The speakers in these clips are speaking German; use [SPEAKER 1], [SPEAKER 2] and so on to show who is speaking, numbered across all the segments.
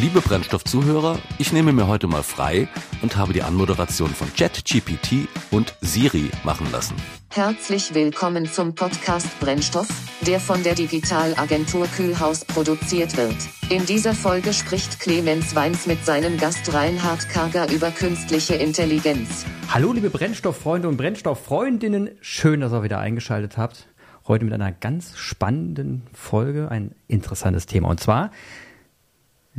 [SPEAKER 1] Liebe Brennstoffzuhörer, ich nehme mir heute mal frei und habe die Anmoderation von ChatGPT und Siri machen lassen.
[SPEAKER 2] Herzlich willkommen zum Podcast Brennstoff, der von der Digitalagentur Kühlhaus produziert wird. In dieser Folge spricht Clemens Weins mit seinem Gast Reinhard Karger über künstliche Intelligenz.
[SPEAKER 3] Hallo liebe Brennstofffreunde und Brennstofffreundinnen, schön, dass ihr wieder eingeschaltet habt. Heute mit einer ganz spannenden Folge, ein interessantes Thema. Und zwar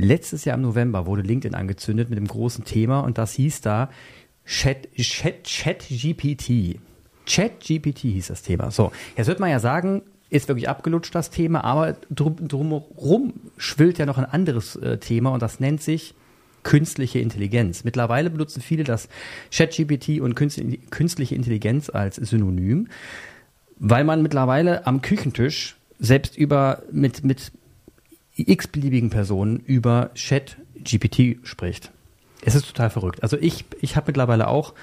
[SPEAKER 3] Letztes Jahr im November wurde LinkedIn angezündet mit dem großen Thema und das hieß da Chat, Chat, Chat GPT. Chat GPT hieß das Thema. So, jetzt wird man ja sagen, ist wirklich abgelutscht das Thema, aber drum, drumherum schwillt ja noch ein anderes äh, Thema und das nennt sich künstliche Intelligenz. Mittlerweile benutzen viele das ChatGPT und künstliche Intelligenz als Synonym, weil man mittlerweile am Küchentisch selbst über mit mit x-beliebigen Personen über Chat GPT spricht. Es ist total verrückt. Also ich, ich habe mittlerweile auch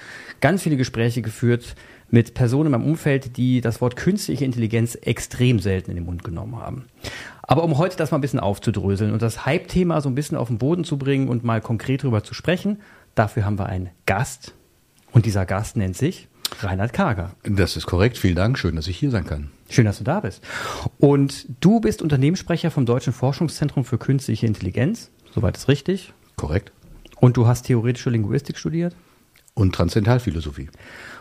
[SPEAKER 3] ganz viele Gespräche geführt mit Personen in meinem Umfeld, die das Wort künstliche Intelligenz extrem selten in den Mund genommen haben. Aber um heute das mal ein bisschen aufzudröseln und das Hype-Thema so ein bisschen auf den Boden zu bringen und mal konkret darüber zu sprechen, dafür haben wir einen Gast. Und dieser Gast nennt sich Reinhard Karger.
[SPEAKER 4] Das ist korrekt. Vielen Dank. Schön, dass ich hier sein kann.
[SPEAKER 3] Schön, dass du da bist. Und du bist Unternehmenssprecher vom Deutschen Forschungszentrum für Künstliche Intelligenz. Soweit ist richtig.
[SPEAKER 4] Korrekt.
[SPEAKER 3] Und du hast theoretische Linguistik studiert?
[SPEAKER 4] Und Transzendentalphilosophie.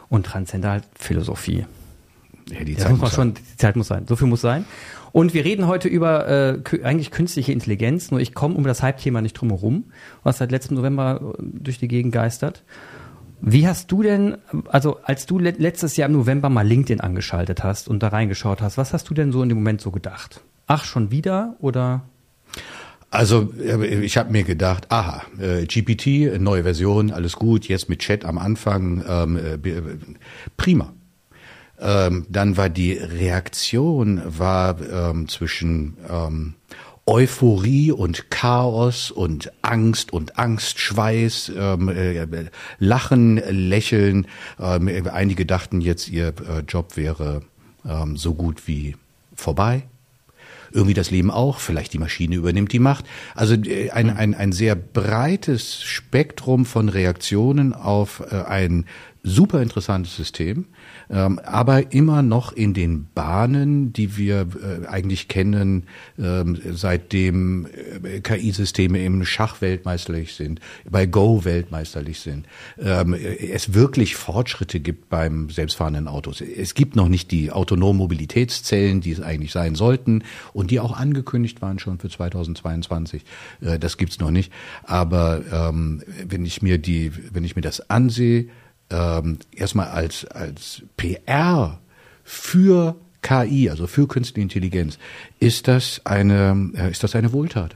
[SPEAKER 3] Und Transzendentalphilosophie.
[SPEAKER 4] Ja, die
[SPEAKER 3] Zeit muss
[SPEAKER 4] muss
[SPEAKER 3] schon, die Zeit muss sein. So viel muss sein. Und wir reden heute über äh, eigentlich künstliche Intelligenz. Nur ich komme um das Hype-Thema nicht drum herum, was seit letztem November äh, durch die Gegend geistert. Wie hast du denn, also als du letztes Jahr im November mal LinkedIn angeschaltet hast und da reingeschaut hast, was hast du denn so in dem Moment so gedacht? Ach, schon wieder oder?
[SPEAKER 4] Also ich habe mir gedacht, aha, äh, GPT, neue Version, alles gut, jetzt mit Chat am Anfang, ähm, äh, prima. Ähm, dann war die Reaktion war ähm, zwischen ähm, Euphorie und Chaos und Angst und Angstschweiß, ähm, äh, Lachen, Lächeln. Ähm, einige dachten jetzt, ihr äh, Job wäre ähm, so gut wie vorbei. Irgendwie das Leben auch, vielleicht die Maschine übernimmt die Macht. Also äh, ein, ein, ein sehr breites Spektrum von Reaktionen auf äh, ein super interessantes System, ähm, aber immer noch in den Bahnen, die wir äh, eigentlich kennen, ähm, seitdem äh, KI-Systeme im Schach weltmeisterlich sind, bei Go weltmeisterlich sind, ähm, es wirklich Fortschritte gibt beim selbstfahrenden Autos. Es gibt noch nicht die autonomen Mobilitätszellen, die es eigentlich sein sollten und die auch angekündigt waren schon für 2022. Äh, das gibt's noch nicht. Aber ähm, wenn ich mir die, wenn ich mir das ansehe, ähm, erstmal als, als PR für KI, also für künstliche Intelligenz, ist das eine, äh, ist das eine Wohltat.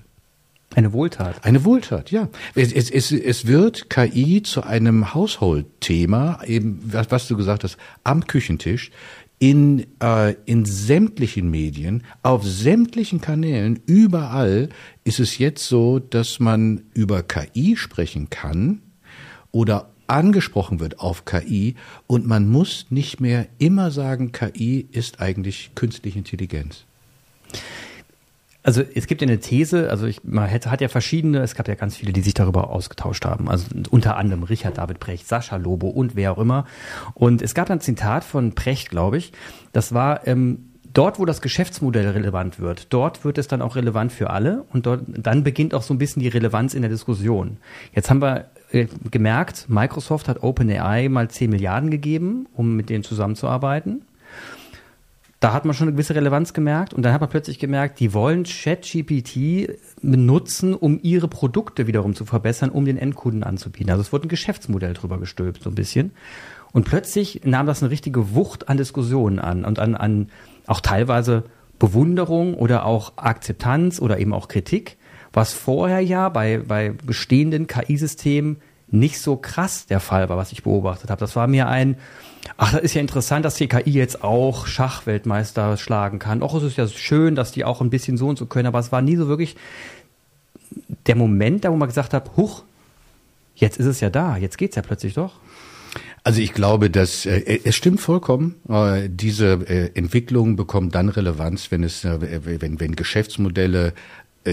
[SPEAKER 3] Eine Wohltat.
[SPEAKER 4] Eine Wohltat, ja. Es, es, es, es wird KI zu einem Haushaltthema, eben was, was du gesagt hast, am Küchentisch, in, äh, in sämtlichen Medien, auf sämtlichen Kanälen, überall ist es jetzt so, dass man über KI sprechen kann oder angesprochen wird auf KI und man muss nicht mehr immer sagen, KI ist eigentlich künstliche Intelligenz.
[SPEAKER 3] Also es gibt ja eine These, also ich, man hätte, hat ja verschiedene, es gab ja ganz viele, die sich darüber ausgetauscht haben. Also unter anderem Richard David Precht, Sascha Lobo und wer auch immer. Und es gab ein Zitat von Precht, glaube ich. Das war, ähm, dort, wo das Geschäftsmodell relevant wird, dort wird es dann auch relevant für alle und dort, dann beginnt auch so ein bisschen die Relevanz in der Diskussion. Jetzt haben wir gemerkt, Microsoft hat OpenAI mal 10 Milliarden gegeben, um mit denen zusammenzuarbeiten. Da hat man schon eine gewisse Relevanz gemerkt und dann hat man plötzlich gemerkt, die wollen ChatGPT benutzen, um ihre Produkte wiederum zu verbessern, um den Endkunden anzubieten. Also es wurde ein Geschäftsmodell drüber gestülpt, so ein bisschen. Und plötzlich nahm das eine richtige Wucht an Diskussionen an und an, an auch teilweise Bewunderung oder auch Akzeptanz oder eben auch Kritik was vorher ja bei, bei bestehenden KI-Systemen nicht so krass der Fall war, was ich beobachtet habe. Das war mir ein, ach, das ist ja interessant, dass die KI jetzt auch Schachweltmeister schlagen kann. Och, es ist ja schön, dass die auch ein bisschen so und so können, aber es war nie so wirklich der Moment, da wo man gesagt hat, huch, jetzt ist es ja da, jetzt geht's ja plötzlich doch.
[SPEAKER 4] Also ich glaube, dass äh, es stimmt vollkommen. Äh, diese äh, Entwicklung bekommt dann Relevanz, wenn es, äh, wenn, wenn Geschäftsmodelle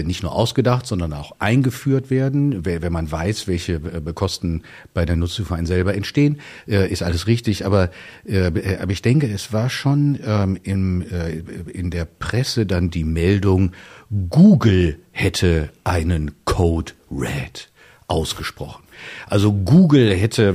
[SPEAKER 4] nicht nur ausgedacht, sondern auch eingeführt werden. Wenn man weiß, welche äh, Kosten bei der Nutzung für einen selber entstehen, äh, ist alles richtig. Aber, aber ich denke, es war schon ähm, im, in der Presse dann die Meldung, Google hätte einen Code Red ausgesprochen. Also Google hätte,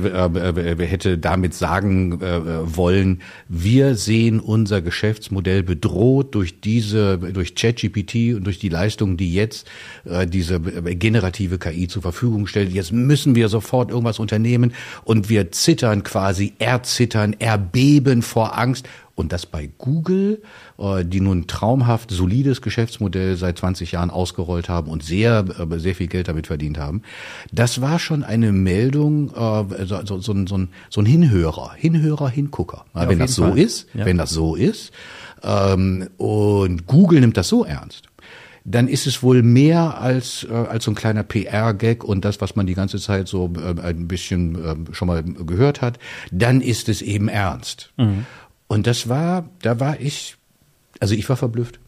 [SPEAKER 4] äh, hätte damit sagen äh, wollen, wir sehen unser Geschäftsmodell bedroht durch diese, durch ChatGPT und durch die Leistungen, die jetzt äh, diese generative KI zur Verfügung stellt. Jetzt müssen wir sofort irgendwas unternehmen und wir zittern quasi, erzittern, erbeben vor Angst und das bei Google, äh, die nun traumhaft solides Geschäftsmodell seit 20 Jahren ausgerollt haben und sehr, äh, sehr viel Geld damit verdient haben. Das war schon eine Meldung, äh, so, so, so, so, ein, so ein Hinhörer, Hinhörer, Hingucker. Ja, wenn das so Fall. ist, ja. wenn das so ist, ähm, und Google nimmt das so ernst, dann ist es wohl mehr als, äh, als so ein kleiner PR-Gag und das, was man die ganze Zeit so äh, ein bisschen äh, schon mal gehört hat, dann ist es eben ernst. Mhm. Und das war, da war ich, also ich war verblüfft.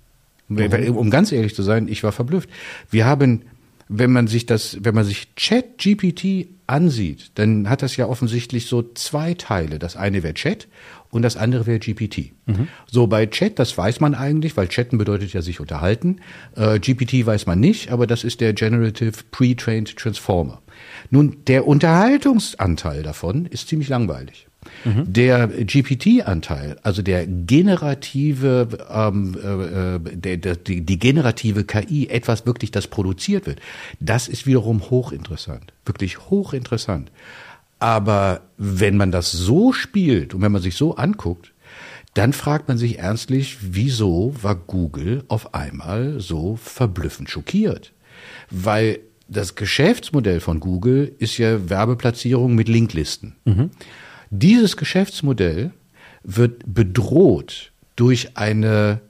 [SPEAKER 4] Mhm. Um ganz ehrlich zu sein, ich war verblüfft. Wir haben, wenn man sich das, wenn man sich Chat GPT ansieht, dann hat das ja offensichtlich so zwei Teile. Das eine wäre Chat und das andere wäre GPT. Mhm. So bei Chat, das weiß man eigentlich, weil Chatten bedeutet ja sich unterhalten. Äh, GPT weiß man nicht, aber das ist der Generative Pre-Trained Transformer. Nun, der Unterhaltungsanteil davon ist ziemlich langweilig. Der GPT-Anteil, also der generative, ähm, äh, der, der, die, die generative KI, etwas wirklich, das produziert wird, das ist wiederum hochinteressant, wirklich hochinteressant. Aber wenn man das so spielt und wenn man sich so anguckt, dann fragt man sich ernstlich, wieso war Google auf einmal so verblüffend schockiert? Weil das Geschäftsmodell von Google ist ja Werbeplatzierung mit Linklisten. Mhm. Dieses Geschäftsmodell wird bedroht durch eine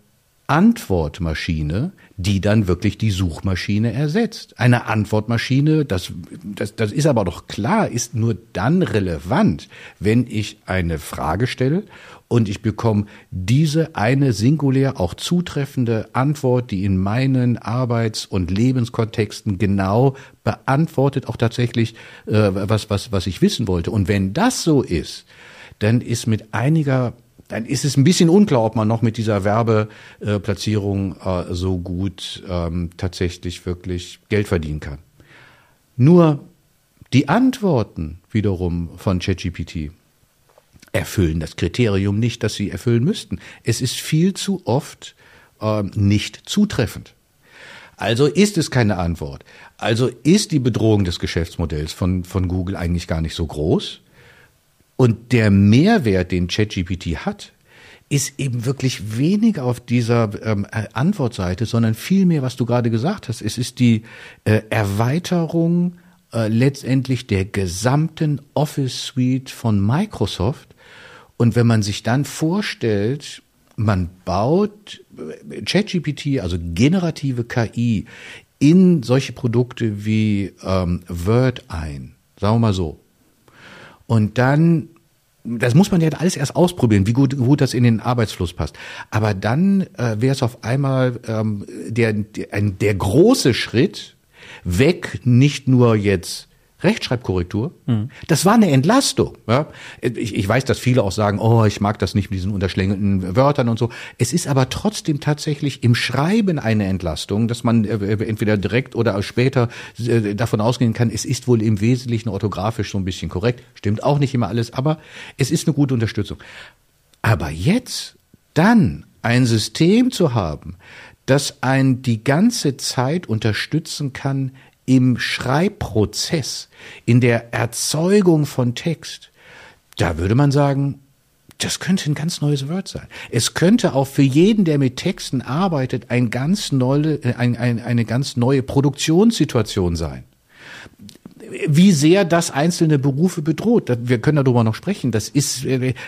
[SPEAKER 4] Antwortmaschine, die dann wirklich die Suchmaschine ersetzt. Eine Antwortmaschine, das, das, das ist aber doch klar, ist nur dann relevant, wenn ich eine Frage stelle und ich bekomme diese eine singulär auch zutreffende Antwort, die in meinen Arbeits- und Lebenskontexten genau beantwortet, auch tatsächlich äh, was, was, was ich wissen wollte. Und wenn das so ist, dann ist mit einiger dann ist es ein bisschen unklar, ob man noch mit dieser Werbeplatzierung äh, so gut ähm, tatsächlich wirklich Geld verdienen kann. Nur die Antworten wiederum von ChatGPT erfüllen das Kriterium nicht, das sie erfüllen müssten. Es ist viel zu oft äh, nicht zutreffend. Also ist es keine Antwort. Also ist die Bedrohung des Geschäftsmodells von, von Google eigentlich gar nicht so groß. Und der Mehrwert, den ChatGPT hat, ist eben wirklich weniger auf dieser ähm, Antwortseite, sondern vielmehr, was du gerade gesagt hast. Es ist die äh, Erweiterung äh, letztendlich der gesamten Office Suite von Microsoft. Und wenn man sich dann vorstellt, man baut äh, ChatGPT, also generative KI, in solche Produkte wie ähm, Word ein, sagen wir mal so. Und dann, das muss man ja alles erst ausprobieren, wie gut, gut das in den Arbeitsfluss passt. Aber dann äh, wäre es auf einmal ähm, der, der, der große Schritt weg, nicht nur jetzt Rechtschreibkorrektur. Mhm. Das war eine Entlastung. Ja? Ich, ich, weiß, dass viele auch sagen, oh, ich mag das nicht mit diesen unterschlängelten Wörtern und so. Es ist aber trotzdem tatsächlich im Schreiben eine Entlastung, dass man äh, äh, entweder direkt oder später äh, davon ausgehen kann, es ist wohl im Wesentlichen orthografisch so ein bisschen korrekt. Stimmt auch nicht immer alles, aber es ist eine gute Unterstützung. Aber jetzt dann ein System zu haben, das einen die ganze Zeit unterstützen kann im Schreibprozess, in der Erzeugung von Text, da würde man sagen, das könnte ein ganz neues Wort sein. Es könnte auch für jeden, der mit Texten arbeitet, ein ganz neue, ein, ein, eine ganz neue Produktionssituation sein. Wie sehr das einzelne Berufe bedroht, wir können darüber noch sprechen. Das ist,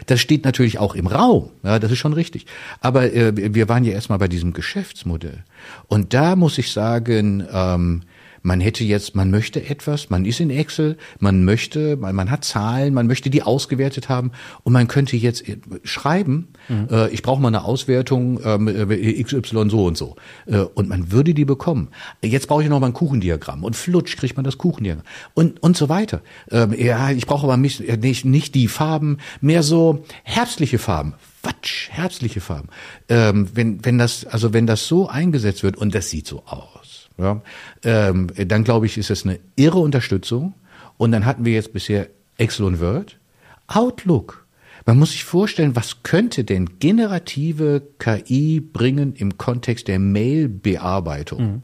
[SPEAKER 4] das steht natürlich auch im Raum. Ja, das ist schon richtig. Aber äh, wir waren ja erstmal bei diesem Geschäftsmodell. Und da muss ich sagen, ähm, man hätte jetzt, man möchte etwas, man ist in Excel, man möchte, man, man hat Zahlen, man möchte die ausgewertet haben und man könnte jetzt äh, schreiben, mhm. äh, ich brauche mal eine Auswertung ähm, äh, XY so und so. Äh, und man würde die bekommen. Jetzt brauche ich noch mal ein Kuchendiagramm und flutsch kriegt man das Kuchendiagramm und, und so weiter. Ähm, ja, ich brauche aber nicht, nicht, nicht die Farben, mehr so herbstliche Farben. Quatsch, herbstliche Farben. Ähm, wenn, wenn das, also wenn das so eingesetzt wird und das sieht so aus ja, ähm, dann glaube ich, ist es eine irre Unterstützung. Und dann hatten wir jetzt bisher Excel und Word. Outlook. Man muss sich vorstellen, was könnte denn generative KI bringen im Kontext der Mail-Bearbeitung? Mhm.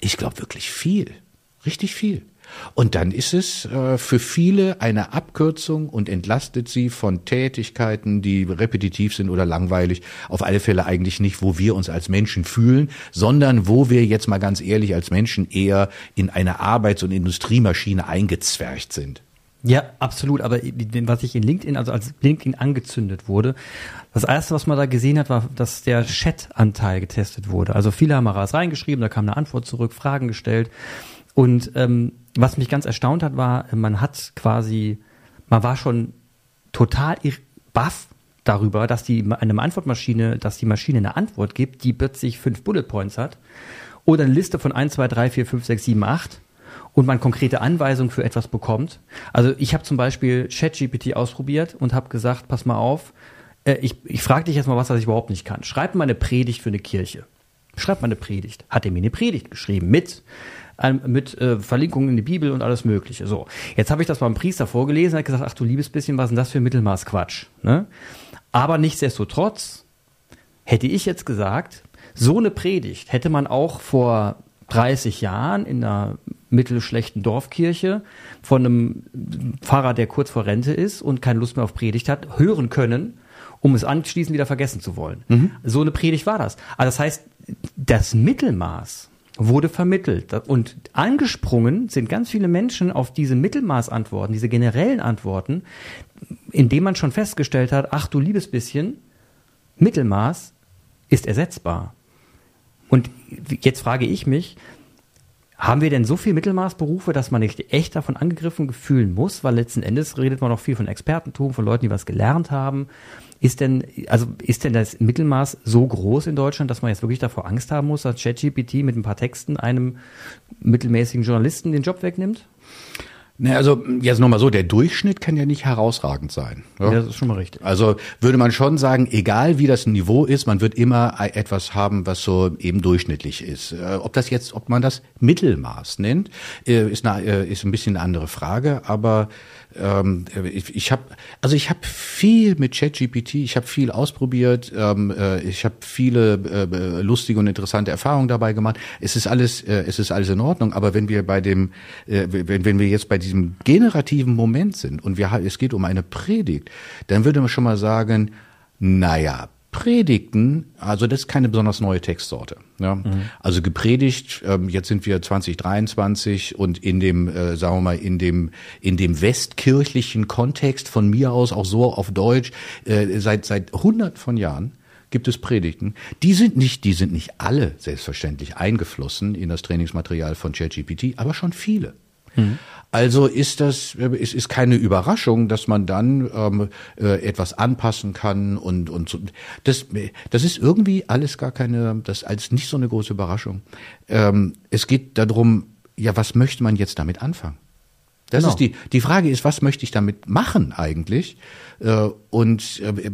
[SPEAKER 4] Ich glaube wirklich viel. Richtig viel. Und dann ist es äh, für viele eine Abkürzung und entlastet sie von Tätigkeiten, die repetitiv sind oder langweilig. Auf alle Fälle eigentlich nicht, wo wir uns als Menschen fühlen, sondern wo wir jetzt mal ganz ehrlich als Menschen eher in eine Arbeits- und Industriemaschine eingezwercht sind.
[SPEAKER 3] Ja, absolut. Aber was ich in LinkedIn, also als LinkedIn angezündet wurde, das erste, was man da gesehen hat, war, dass der Chat-Anteil getestet wurde. Also viele haben mal was reingeschrieben, da kam eine Antwort zurück, Fragen gestellt. Und ähm, was mich ganz erstaunt hat, war, man hat quasi, man war schon total baff darüber, dass die eine Antwortmaschine, dass die Maschine eine Antwort gibt, die plötzlich fünf Bullet Points hat oder eine Liste von 1, 2, 3, 4, 5, 6, 7, 8 und man konkrete Anweisungen für etwas bekommt. Also ich habe zum Beispiel ChatGPT ausprobiert und habe gesagt, pass mal auf, äh, ich, ich frage dich jetzt mal was, was ich überhaupt nicht kann. Schreib mal eine Predigt für eine Kirche. Schreib mal eine Predigt. Hat er mir eine Predigt geschrieben mit mit äh, Verlinkungen in die Bibel und alles Mögliche. So, jetzt habe ich das beim Priester vorgelesen, hat gesagt, ach du liebes bisschen, was ist denn das für Mittelmaßquatsch? Ne? Aber nichtsdestotrotz hätte ich jetzt gesagt, so eine Predigt hätte man auch vor 30 Jahren in einer mittelschlechten Dorfkirche von einem Pfarrer, der kurz vor Rente ist und keine Lust mehr auf Predigt hat, hören können, um es anschließend wieder vergessen zu wollen. Mhm. So eine Predigt war das. Also das heißt, das Mittelmaß wurde vermittelt. Und angesprungen sind ganz viele Menschen auf diese Mittelmaßantworten, diese generellen Antworten, indem man schon festgestellt hat, ach du liebes bisschen, Mittelmaß ist ersetzbar. Und jetzt frage ich mich, haben wir denn so viel Mittelmaßberufe, dass man nicht echt davon angegriffen fühlen muss? Weil letzten Endes redet man auch viel von Expertentum, von Leuten, die was gelernt haben. Ist denn, also ist denn das Mittelmaß so groß in Deutschland, dass man jetzt wirklich davor Angst haben muss, dass ChatGPT mit ein paar Texten einem mittelmäßigen Journalisten den Job wegnimmt?
[SPEAKER 4] Ne, also jetzt nochmal so, der Durchschnitt kann ja nicht herausragend sein.
[SPEAKER 3] Ja? ja? das ist schon mal richtig.
[SPEAKER 4] Also würde man schon sagen, egal wie das Niveau ist, man wird immer etwas haben, was so eben durchschnittlich ist. Äh, ob das jetzt, ob man das Mittelmaß nennt, äh, ist, eine, äh, ist ein bisschen eine andere Frage, aber ähm, ich, ich habe also ich habe viel mit ChatGPT, ich habe viel ausprobiert, ähm, äh, ich habe viele äh, lustige und interessante Erfahrungen dabei gemacht. Es ist alles äh, es ist alles in Ordnung, aber wenn wir bei dem äh, wenn, wenn wir jetzt bei diesem generativen Moment sind und wir es geht um eine Predigt, dann würde man schon mal sagen, naja, Predigten, also das ist keine besonders neue Textsorte. Ja? Mhm. Also gepredigt, ähm, jetzt sind wir 2023 und in dem, äh, sagen wir mal, in dem, in dem westkirchlichen Kontext von mir aus auch so auf Deutsch, äh, seit, seit hunderten von Jahren gibt es Predigten. Die sind nicht, die sind nicht alle selbstverständlich eingeflossen in das Trainingsmaterial von ChatGPT, aber schon viele. Mhm. Also ist das, es ist keine Überraschung, dass man dann ähm, äh, etwas anpassen kann und und so. das das ist irgendwie alles gar keine, das als nicht so eine große Überraschung. Ähm, es geht darum, ja, was möchte man jetzt damit anfangen? Das genau. ist die, die Frage ist, was möchte ich damit machen eigentlich? Äh, und äh,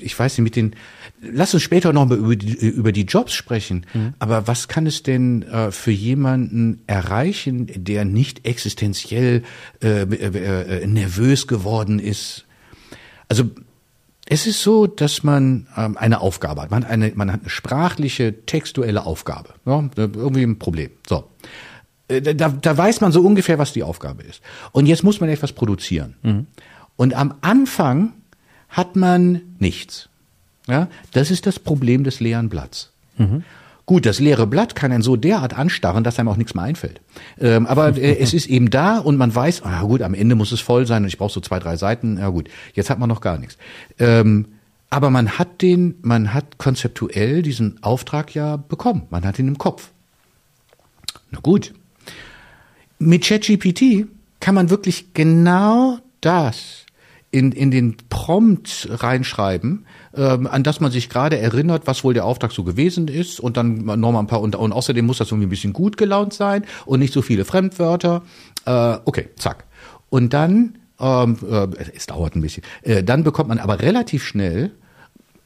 [SPEAKER 4] ich weiß nicht, mit den, lass uns später noch mal über die, über die Jobs sprechen, mhm. aber was kann es denn äh, für jemanden erreichen, der nicht existenziell nervös geworden ist? Also, es ist so, dass man ähm, eine Aufgabe hat. Man hat eine, man hat eine sprachliche, textuelle Aufgabe. Ja, irgendwie ein Problem. So. Äh, da, da weiß man so ungefähr, was die Aufgabe ist. Und jetzt muss man etwas produzieren. Mhm. Und am Anfang hat man nichts. Ja, das ist das Problem des leeren Blatts. Mhm. Gut, das leere Blatt kann einen so derart anstarren, dass einem auch nichts mehr einfällt. Ähm, aber äh, es ist eben da und man weiß, ah gut, am Ende muss es voll sein und ich brauche so zwei, drei Seiten. Ja gut, jetzt hat man noch gar nichts. Ähm, aber man hat den, man hat konzeptuell diesen Auftrag ja bekommen. Man hat ihn im Kopf. Na gut, Mit ChatGPT kann man wirklich genau das in, in den Prompt reinschreiben, ähm, an das man sich gerade erinnert, was wohl der Auftrag so gewesen ist und dann nochmal ein paar und, und außerdem muss das irgendwie ein bisschen gut gelaunt sein und nicht so viele Fremdwörter. Äh, okay, zack. Und dann, ähm, äh, es dauert ein bisschen, äh, dann bekommt man aber relativ schnell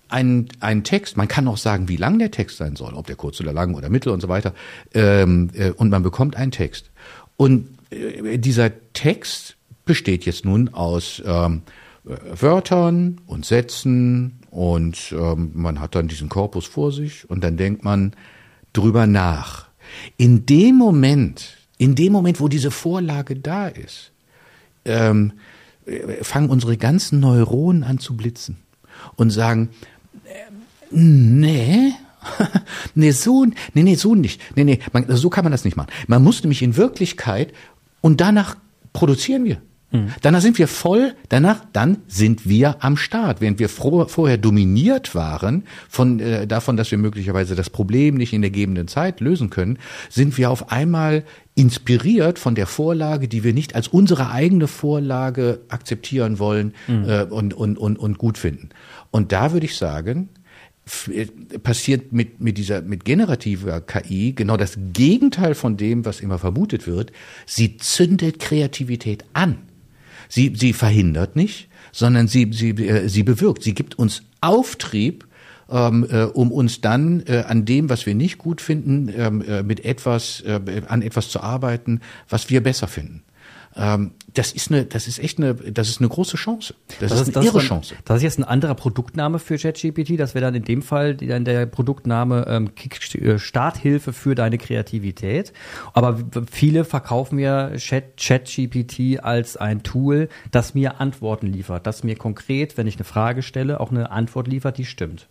[SPEAKER 4] einen, einen Text, man kann auch sagen, wie lang der Text sein soll, ob der kurz oder lang oder mittel und so weiter, ähm, äh, und man bekommt einen Text. Und äh, dieser Text besteht jetzt nun aus ähm, Wörtern und Sätzen und ähm, man hat dann diesen Korpus vor sich und dann denkt man drüber nach. In dem Moment, in dem Moment, wo diese Vorlage da ist, ähm, fangen unsere ganzen Neuronen an zu blitzen und sagen, äh, nee, nee, so, nee, nee, so nicht. Nee, nee, man, so kann man das nicht machen. Man muss nämlich in Wirklichkeit und danach produzieren wir. Mhm. Danach sind wir voll, danach, dann sind wir am Start. Während wir froh, vorher dominiert waren von, äh, davon, dass wir möglicherweise das Problem nicht in der gegebenen Zeit lösen können, sind wir auf einmal inspiriert von der Vorlage, die wir nicht als unsere eigene Vorlage akzeptieren wollen mhm. äh, und, und, und, und gut finden. Und da würde ich sagen, passiert mit, mit dieser, mit generativer KI genau das Gegenteil von dem, was immer vermutet wird. Sie zündet Kreativität an. Sie, sie verhindert nicht, sondern sie, sie, äh, sie bewirkt. Sie gibt uns Auftrieb, ähm, äh, um uns dann äh, an dem, was wir nicht gut finden, ähm, äh, mit etwas, äh, an etwas zu arbeiten, was wir besser finden. Ähm, das ist eine, das ist echt eine, das ist eine große Chance. Das, das ist eine
[SPEAKER 3] irre
[SPEAKER 4] Chance.
[SPEAKER 3] Das ist jetzt ein anderer Produktname für ChatGPT. Das wäre dann in dem Fall dann der Produktname ähm, äh, Starthilfe für deine Kreativität. Aber viele verkaufen ja ChatGPT als ein Tool, das mir Antworten liefert, das mir konkret, wenn ich eine Frage stelle, auch eine Antwort liefert, die stimmt.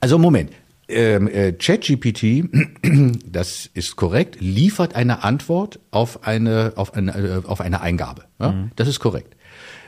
[SPEAKER 4] Also Moment, ähm, äh, ChatGPT, das ist korrekt, liefert eine Antwort auf eine, auf eine, äh, auf eine Eingabe. Ja? Mhm. Das ist korrekt.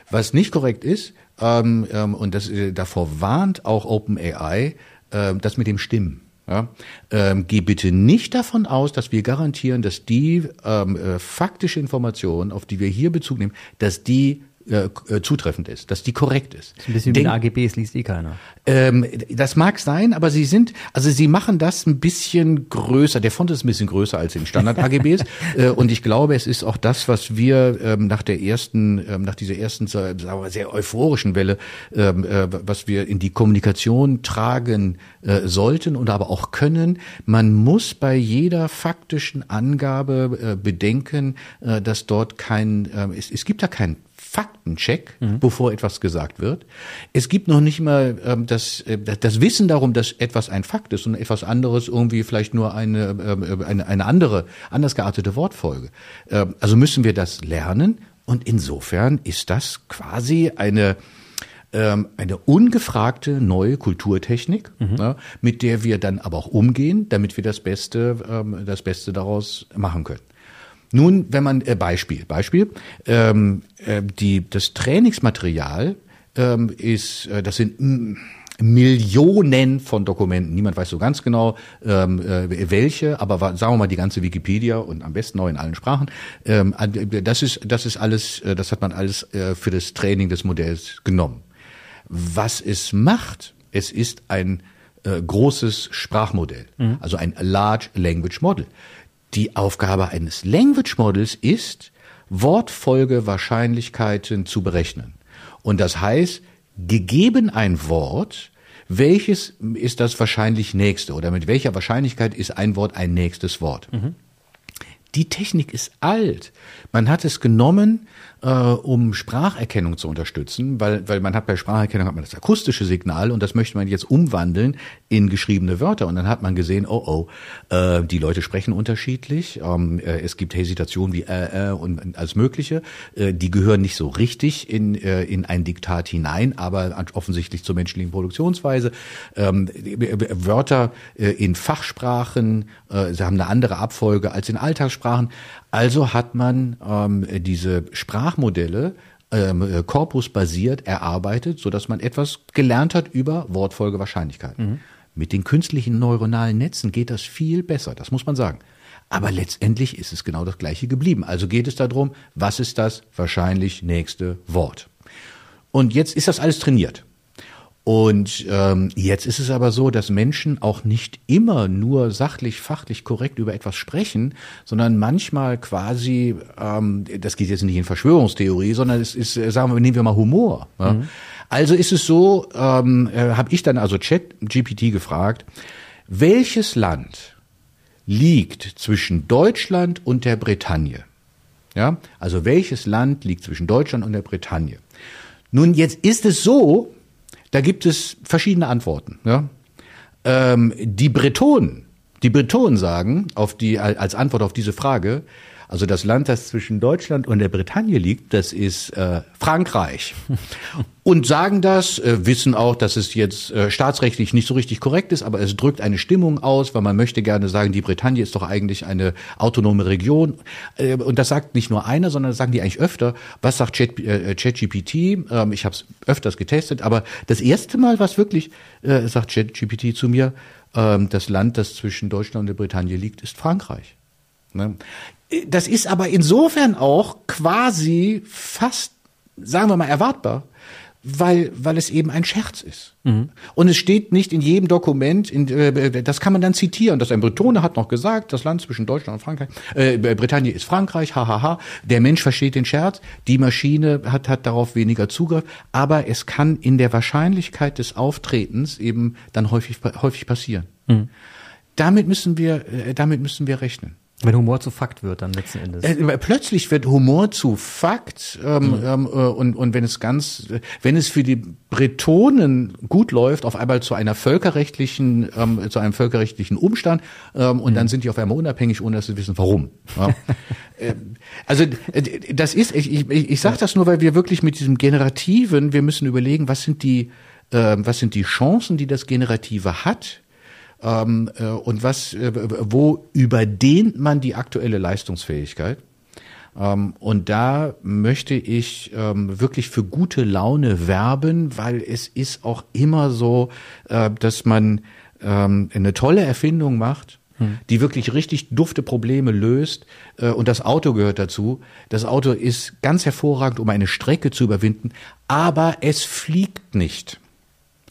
[SPEAKER 4] Was nicht korrekt ist, ähm, ähm, und das, äh, davor warnt auch OpenAI, äh, das mit dem Stimmen. Ja? Ähm, geh bitte nicht davon aus, dass wir garantieren, dass die ähm, äh, faktische Information, auf die wir hier Bezug nehmen, dass die äh, äh, zutreffend ist, dass die korrekt ist.
[SPEAKER 3] ist ein bisschen Denk, wie AGBs liest eh keiner.
[SPEAKER 4] Ähm, das mag sein, aber sie sind, also sie machen das ein bisschen größer. Der Font ist ein bisschen größer als in Standard AGBs äh, und ich glaube, es ist auch das, was wir ähm, nach der ersten, ähm, nach dieser ersten, sagen wir, sehr euphorischen Welle, ähm, äh, was wir in die Kommunikation tragen äh, sollten und aber auch können. Man muss bei jeder faktischen Angabe äh, bedenken, äh, dass dort kein, äh, es, es gibt da kein Faktencheck, mhm. bevor etwas gesagt wird. Es gibt noch nicht mal ähm, das, äh, das Wissen darum, dass etwas ein Fakt ist und etwas anderes irgendwie vielleicht nur eine, äh, eine, eine andere, anders geartete Wortfolge. Äh, also müssen wir das lernen und insofern ist das quasi eine, ähm, eine ungefragte neue Kulturtechnik, mhm. ja, mit der wir dann aber auch umgehen, damit wir das Beste, ähm, das Beste daraus machen können. Nun, wenn man äh, Beispiel, Beispiel, ähm, äh, die das Trainingsmaterial ähm, ist, äh, das sind Millionen von Dokumenten. Niemand weiß so ganz genau, ähm, äh, welche, aber sagen wir mal die ganze Wikipedia und am besten auch in allen Sprachen. Ähm, das ist, das ist alles, äh, das hat man alles äh, für das Training des Modells genommen. Was es macht, es ist ein äh, großes Sprachmodell, mhm. also ein Large Language Model. Die Aufgabe eines Language Models ist, Wortfolgewahrscheinlichkeiten zu berechnen. Und das heißt, gegeben ein Wort, welches ist das wahrscheinlich nächste oder mit welcher Wahrscheinlichkeit ist ein Wort ein nächstes Wort? Mhm. Die Technik ist alt. Man hat es genommen äh, um Spracherkennung zu unterstützen, weil, weil man hat bei Spracherkennung hat man das akustische Signal und das möchte man jetzt umwandeln in geschriebene Wörter und dann hat man gesehen, oh oh, äh, die Leute sprechen unterschiedlich, ähm, äh, es gibt Hesitationen wie äh, äh und alles Mögliche, äh, die gehören nicht so richtig in, äh, in ein Diktat hinein, aber offensichtlich zur menschlichen Produktionsweise. Ähm, Wörter äh, in Fachsprachen, äh, sie haben eine andere Abfolge als in Alltagssprachen. Also hat man ähm, diese Sprachmodelle ähm, äh, korpusbasiert erarbeitet, so dass man etwas gelernt hat über Wortfolgewahrscheinlichkeiten. Mhm. Mit den künstlichen neuronalen Netzen geht das viel besser, das muss man sagen. Aber letztendlich ist es genau das gleiche geblieben. Also geht es darum, was ist das wahrscheinlich nächste Wort? Und jetzt ist das alles trainiert. Und ähm, jetzt ist es aber so, dass Menschen auch nicht immer nur sachlich, fachlich korrekt über etwas sprechen, sondern manchmal quasi, ähm, das geht jetzt nicht in Verschwörungstheorie, sondern es ist, äh, sagen wir, nehmen wir mal Humor. Ja? Mhm. Also ist es so, ähm, äh, habe ich dann also Chat GPT gefragt, welches Land liegt zwischen Deutschland und der Bretagne? Ja, also welches Land liegt zwischen Deutschland und der Bretagne? Nun, jetzt ist es so, da gibt es verschiedene Antworten. Ja? Ähm, die Bretonen, die Bretonen sagen auf die, als Antwort auf diese Frage, also das Land, das zwischen Deutschland und der Bretagne liegt, das ist äh, Frankreich. Und sagen das, äh, wissen auch, dass es jetzt äh, staatsrechtlich nicht so richtig korrekt ist, aber es drückt eine Stimmung aus, weil man möchte gerne sagen, die Bretagne ist doch eigentlich eine autonome Region. Äh, und das sagt nicht nur einer, sondern das sagen die eigentlich öfter. Was sagt äh, ChatGPT? Ähm, ich habe es öfters getestet, aber das erste Mal, was wirklich äh, sagt ChatGPT zu mir, ähm, das Land, das zwischen Deutschland und der Bretagne liegt, ist Frankreich. Das ist aber insofern auch quasi fast, sagen wir mal, erwartbar, weil, weil es eben ein Scherz ist. Mhm. Und es steht nicht in jedem Dokument, in, äh, das kann man dann zitieren. Das ein Bretone hat noch gesagt, das Land zwischen Deutschland und Frankreich, äh, Britannien ist Frankreich, hahaha. Der Mensch versteht den Scherz, die Maschine hat, hat darauf weniger Zugriff, aber es kann in der Wahrscheinlichkeit des Auftretens eben dann häufig, häufig passieren. Mhm. Damit müssen wir, äh, damit müssen wir rechnen.
[SPEAKER 3] Wenn Humor zu Fakt wird, dann letzten Endes. Äh,
[SPEAKER 4] plötzlich wird Humor zu Fakt ähm, mhm. ähm, äh, und, und wenn es ganz, wenn es für die Bretonen gut läuft, auf einmal zu einer völkerrechtlichen, ähm, zu einem völkerrechtlichen Umstand ähm, und mhm. dann sind die auf einmal unabhängig, ohne dass sie wissen, warum. Ja. äh, also äh, das ist, ich, ich, ich sage das nur, weil wir wirklich mit diesem Generativen, wir müssen überlegen, was sind die, äh, was sind die Chancen, die das Generative hat ähm, äh, und was, äh, wo überdehnt man die aktuelle Leistungsfähigkeit? Ähm, und da möchte ich ähm, wirklich für gute Laune werben, weil es ist auch immer so, äh, dass man ähm, eine tolle Erfindung macht, hm. die wirklich richtig dufte Probleme löst. Äh, und das Auto gehört dazu. Das Auto ist ganz hervorragend, um eine Strecke zu überwinden, aber es fliegt nicht.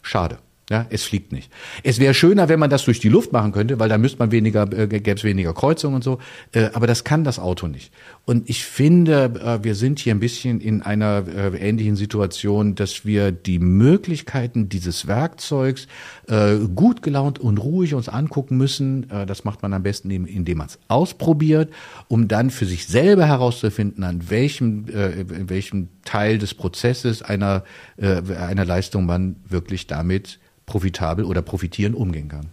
[SPEAKER 4] Schade. Ja, es fliegt nicht. Es wäre schöner, wenn man das durch die Luft machen könnte, weil da müsste man weniger, äh, gäbe es weniger Kreuzungen und so. Äh, aber das kann das Auto nicht. Und ich finde, äh, wir sind hier ein bisschen in einer äh, ähnlichen Situation, dass wir die Möglichkeiten dieses Werkzeugs äh, gut gelaunt und ruhig uns angucken müssen. Äh, das macht man am besten, indem man es ausprobiert, um dann für sich selber herauszufinden, an welchem, in welchem Teil des Prozesses einer, einer Leistung man wirklich damit profitabel oder profitieren umgehen kann.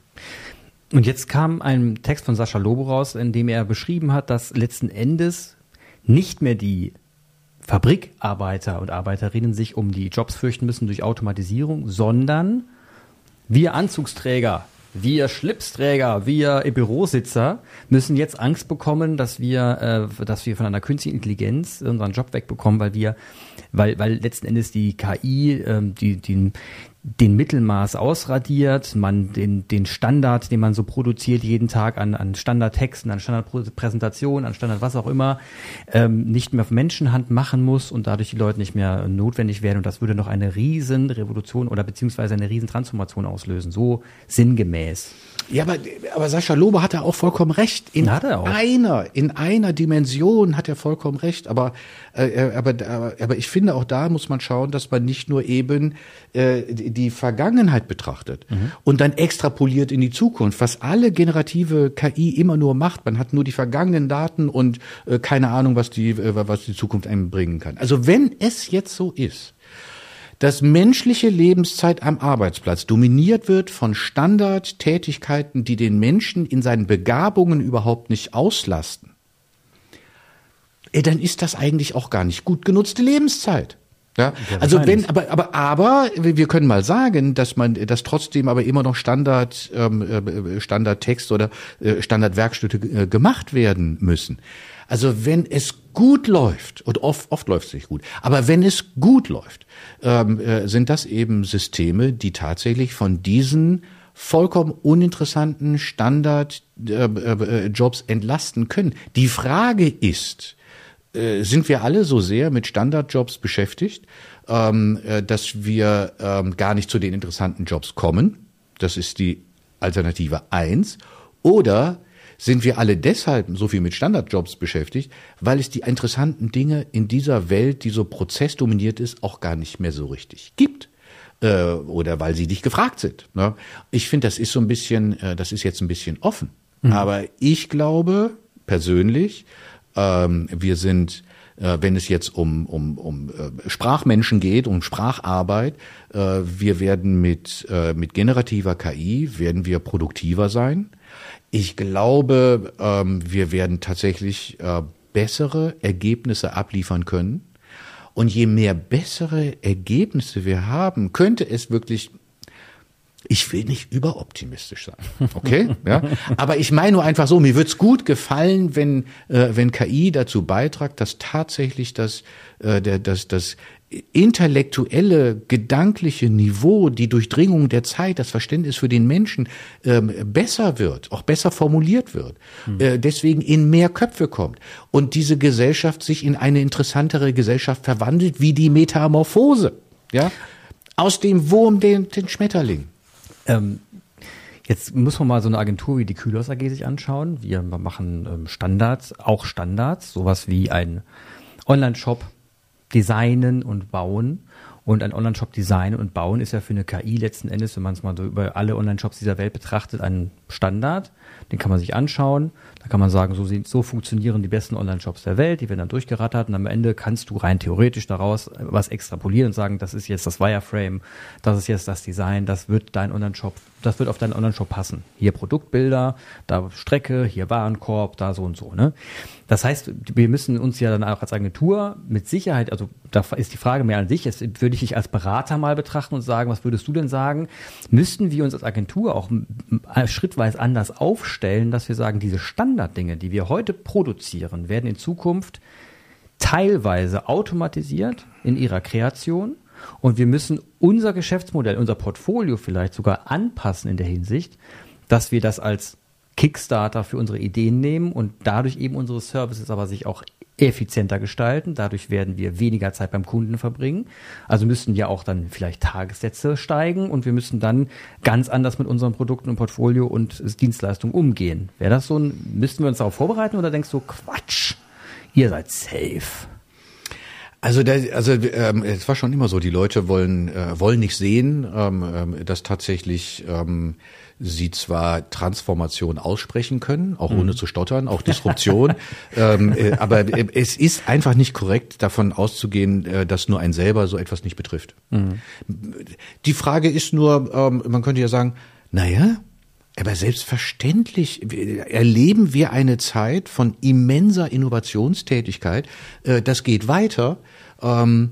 [SPEAKER 3] Und jetzt kam ein Text von Sascha Lobo raus, in dem er beschrieben hat, dass letzten Endes nicht mehr die Fabrikarbeiter und Arbeiterinnen sich um die Jobs fürchten müssen durch Automatisierung, sondern wir Anzugsträger, wir Schlipsträger, wir Bürositzer müssen jetzt Angst bekommen, dass wir, äh, dass wir von einer künstlichen Intelligenz unseren Job wegbekommen, weil wir, weil, weil letzten Endes die KI, äh, die, die, den Mittelmaß ausradiert, man den, den Standard, den man so produziert jeden Tag an, an Standardtexten, an Standardpräsentationen, an Standard was auch immer, ähm, nicht mehr auf Menschenhand machen muss und dadurch die Leute nicht mehr notwendig werden. Und das würde noch eine riesen Revolution oder beziehungsweise eine riesen Transformation auslösen, so sinngemäß.
[SPEAKER 4] Ja, aber, aber Sascha Lobe hat er auch vollkommen recht. In einer, in einer Dimension hat er vollkommen recht. Aber, äh, aber, aber, aber ich finde auch da muss man schauen, dass man nicht nur eben äh, die Vergangenheit betrachtet mhm. und dann extrapoliert in die Zukunft, was alle generative KI immer nur macht. Man hat nur die vergangenen Daten und äh, keine Ahnung, was die, äh, was die Zukunft einem bringen kann. Also wenn es jetzt so ist, dass menschliche Lebenszeit am Arbeitsplatz dominiert wird von Standardtätigkeiten, die den Menschen in seinen Begabungen überhaupt nicht auslasten, dann ist das eigentlich auch gar nicht gut genutzte Lebenszeit. Ja, also wenn, aber, aber, aber wir können mal sagen, dass man, dass trotzdem aber immer noch Standard, ähm, äh, Standardtext oder äh, Standardwerkstücke äh, gemacht werden müssen. Also wenn es gut läuft, und oft, oft läuft es nicht gut, aber wenn es gut läuft, ähm, äh, sind das eben Systeme, die tatsächlich von diesen vollkommen uninteressanten Standardjobs äh, entlasten können. Die Frage ist, äh, sind wir alle so sehr mit Standardjobs beschäftigt, ähm, äh, dass wir ähm, gar nicht zu den interessanten Jobs kommen? Das ist die Alternative eins. Oder sind wir alle deshalb so viel mit Standardjobs beschäftigt, weil es die interessanten Dinge in dieser Welt, die so prozessdominiert ist, auch gar nicht mehr so richtig gibt äh, oder weil sie nicht gefragt sind. Ne? Ich finde, das ist so ein bisschen, äh, das ist jetzt ein bisschen offen. Mhm. Aber ich glaube persönlich, ähm, wir sind äh, wenn es jetzt um, um, um äh, Sprachmenschen geht, um Spracharbeit, äh, wir werden mit, mit generativer KI, werden wir produktiver sein. Ich glaube, ähm, wir werden tatsächlich bessere Ergebnisse abliefern können. Und je mehr bessere Ergebnisse wir haben, könnte es wirklich ich will nicht überoptimistisch sein, okay? ja, aber ich meine nur einfach so, mir wird's gut gefallen, wenn äh, wenn KI dazu beitragt, dass tatsächlich das äh, der, das das intellektuelle, gedankliche Niveau, die Durchdringung der Zeit, das Verständnis für den Menschen ähm, besser wird, auch besser formuliert wird, hm. äh, deswegen in mehr Köpfe kommt und diese Gesellschaft sich in eine interessantere Gesellschaft verwandelt, wie die Metamorphose, ja, aus dem Wurm den, den Schmetterling.
[SPEAKER 3] Ähm, Jetzt muss man mal so eine Agentur wie die Kühlers AG sich anschauen. Wir machen ähm, Standards, auch Standards, sowas wie ein Online-Shop designen und bauen. Und ein Online-Shop designen und bauen ist ja für eine KI letzten Endes, wenn man es mal so über alle Online-Shops dieser Welt betrachtet, ein Standard. Den kann man sich anschauen. Da kann man sagen, so, so funktionieren die besten Online-Shops der Welt. Die werden dann durchgerattert und am Ende kannst du rein theoretisch daraus was extrapolieren und sagen, das ist jetzt das Wireframe, das ist jetzt das Design, das wird dein Online-Shop, das wird auf deinen Online-Shop passen. Hier Produktbilder, da Strecke, hier Warenkorb, da so und so. Ne? Das heißt, wir müssen uns ja dann auch als Agentur mit Sicherheit, also da ist die Frage mehr an sich, jetzt würde ich dich als Berater mal betrachten und sagen, was würdest du denn sagen? Müssten wir uns als Agentur auch schrittweise anders aufstellen, dass wir sagen, diese Standarddinge, die wir heute produzieren, werden in Zukunft teilweise automatisiert in ihrer Kreation. Und wir müssen unser Geschäftsmodell, unser Portfolio vielleicht sogar anpassen in der Hinsicht, dass wir das als Kickstarter für unsere Ideen nehmen und dadurch eben unsere Services aber sich auch effizienter gestalten. Dadurch werden wir weniger Zeit beim Kunden verbringen. Also müssen ja auch dann vielleicht Tagessätze steigen und wir müssen dann ganz anders mit unseren Produkten und Portfolio und Dienstleistungen umgehen. Wäre das so ein, müssten wir uns darauf vorbereiten oder denkst du, Quatsch, ihr seid safe?
[SPEAKER 4] Also, da, also ähm, es war schon immer so, die Leute wollen äh, wollen nicht sehen, ähm, ähm, dass tatsächlich ähm, sie zwar Transformation aussprechen können, auch mhm. ohne zu stottern, auch Disruption, ähm, äh, aber äh, es ist einfach nicht korrekt, davon auszugehen, äh, dass nur ein selber so etwas nicht betrifft. Mhm. Die Frage ist nur, ähm, man könnte ja sagen, naja, aber selbstverständlich erleben wir eine Zeit von immenser Innovationstätigkeit. Äh, das geht weiter. Ähm,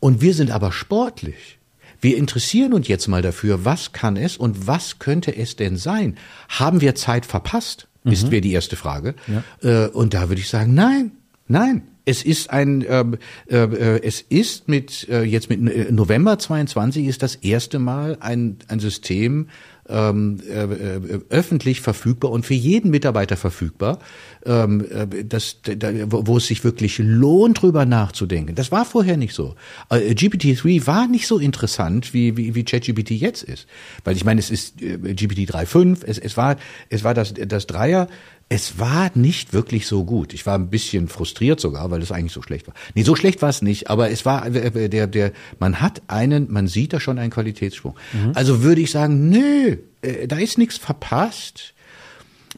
[SPEAKER 4] und wir sind aber sportlich. Wir interessieren uns jetzt mal dafür, was kann es und was könnte es denn sein? Haben wir Zeit verpasst? Mhm. Ist wäre die erste Frage. Ja. Äh, und da würde ich sagen, nein, nein. Es ist ein, äh, äh, es ist mit äh, jetzt mit äh, November 22 ist das erste Mal ein ein System ähm, äh, äh, öffentlich verfügbar und für jeden Mitarbeiter verfügbar, ähm, äh, das, da, wo es sich wirklich lohnt, drüber nachzudenken. Das war vorher nicht so. Äh, GPT-3 war nicht so interessant, wie, wie, wie ChatGPT jetzt ist. Weil ich meine, es ist äh, GPT 3.5, es, es war, es war das, das Dreier, es war nicht wirklich so gut. Ich war ein bisschen frustriert sogar, weil es eigentlich so schlecht war. Nee, so schlecht war es nicht, aber es war äh, der der man hat einen, man sieht da schon einen Qualitätssprung. Mhm. Also würde ich sagen, nö, äh, da ist nichts verpasst.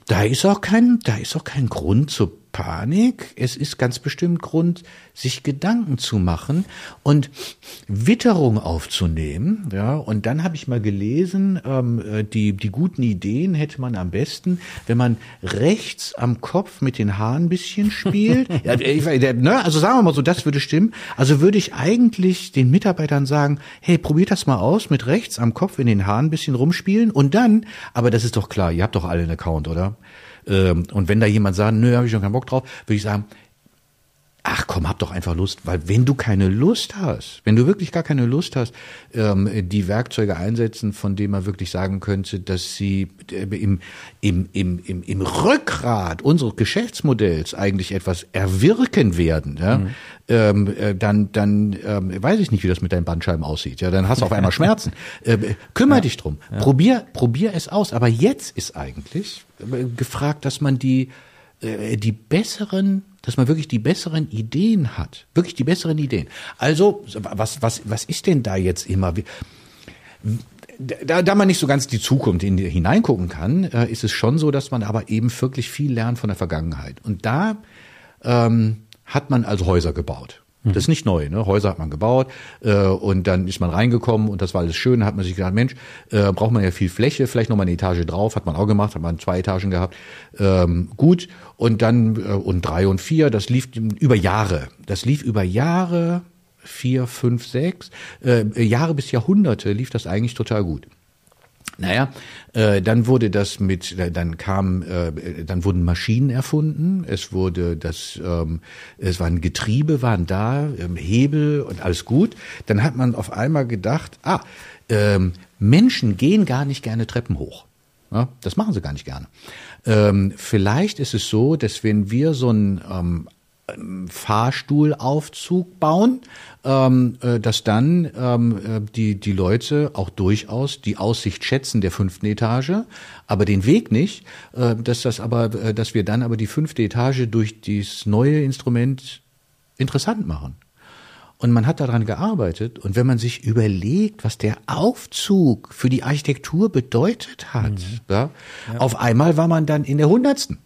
[SPEAKER 4] Da ist auch kein da ist auch kein Grund zu Panik. Es ist ganz bestimmt Grund, sich Gedanken zu machen und Witterung aufzunehmen. Ja, und dann habe ich mal gelesen, ähm, äh, die, die guten Ideen hätte man am besten, wenn man rechts am Kopf mit den Haaren ein bisschen spielt. ja, ich, ne, also sagen wir mal so, das würde stimmen. Also würde ich eigentlich den Mitarbeitern sagen, hey, probiert das mal aus, mit rechts am Kopf in den Haaren ein bisschen rumspielen und dann, aber das ist doch klar, ihr habt doch alle einen Account, oder? Ähm, und wenn da jemand sagt, nö, habe ich schon keinen Bock drauf, würde ich sagen, ach komm, hab doch einfach Lust, weil wenn du keine Lust hast, wenn du wirklich gar keine Lust hast, ähm, die Werkzeuge einsetzen, von denen man wirklich sagen könnte, dass sie äh, im, im, im, im, im Rückgrat unseres Geschäftsmodells eigentlich etwas erwirken werden, ja, mhm. ähm, äh, dann, dann ähm, weiß ich nicht, wie das mit deinen Bandscheiben aussieht. Ja, dann hast du auf einmal Schmerzen. Äh, kümmer ja. dich drum. Ja. Probier, probier es aus. Aber jetzt ist eigentlich äh, gefragt, dass man die, äh, die besseren dass man wirklich die besseren Ideen hat. Wirklich die besseren Ideen. Also, was, was, was ist denn da jetzt immer? Da, da man nicht so ganz die Zukunft in, hineingucken kann, äh, ist es schon so, dass man aber eben wirklich viel lernt von der Vergangenheit. Und da ähm, hat man also Häuser gebaut. Das ist nicht neu. Ne? Häuser hat man gebaut äh, und dann ist man reingekommen und das war alles schön. Hat man sich gedacht, Mensch, äh, braucht man ja viel Fläche, vielleicht noch mal eine Etage drauf. Hat man auch gemacht, hat man zwei Etagen gehabt. Ähm, gut. Und dann äh, und drei und vier, das lief über Jahre. Das lief über Jahre, vier, fünf, sechs, äh, Jahre bis Jahrhunderte lief das eigentlich total gut. Naja, äh, dann wurde das mit, äh, dann kam, äh, dann wurden Maschinen erfunden. Es wurde das, ähm, es waren Getriebe, waren da, ähm, Hebel und alles gut. Dann hat man auf einmal gedacht, ah, ähm, Menschen gehen gar nicht gerne Treppen hoch. Ja, das machen sie gar nicht gerne. Ähm, vielleicht ist es so, dass wenn wir so ein ähm, Fahrstuhlaufzug bauen, ähm, äh, dass dann ähm, äh, die, die Leute auch durchaus die Aussicht schätzen der fünften Etage, aber den Weg nicht, äh, dass das aber, äh, dass wir dann aber die fünfte Etage durch dieses neue Instrument interessant machen. Und man hat daran gearbeitet. Und wenn man sich überlegt, was der Aufzug für die Architektur bedeutet hat, mhm. ja, ja. auf einmal war man dann in der Hundertsten.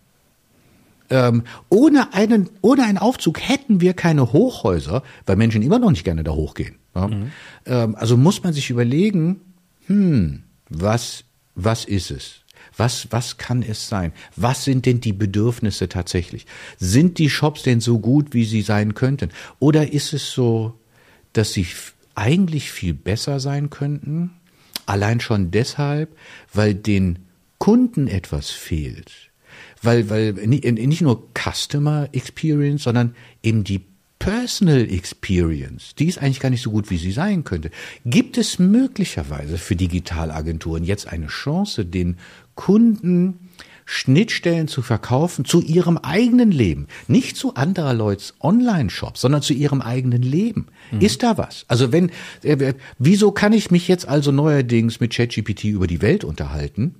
[SPEAKER 4] Ähm, ohne einen, ohne einen Aufzug hätten wir keine Hochhäuser, weil Menschen immer noch nicht gerne da hochgehen. Ja? Mhm. Ähm, also muss man sich überlegen, hm, was, was ist es? Was, was kann es sein? Was sind denn die Bedürfnisse tatsächlich? Sind die Shops denn so gut, wie sie sein könnten? Oder ist es so, dass sie eigentlich viel besser sein könnten? Allein schon deshalb, weil den Kunden etwas fehlt weil, weil nicht nur Customer Experience, sondern eben die Personal Experience, die ist eigentlich gar nicht so gut, wie sie sein könnte. Gibt es möglicherweise für Digitalagenturen jetzt eine Chance, den Kunden Schnittstellen zu verkaufen zu ihrem eigenen Leben, nicht zu anderer Leute's Online-Shops, sondern zu ihrem eigenen Leben. Mhm. Ist da was? Also wenn, äh, wieso kann ich mich jetzt also neuerdings mit ChatGPT über die Welt unterhalten?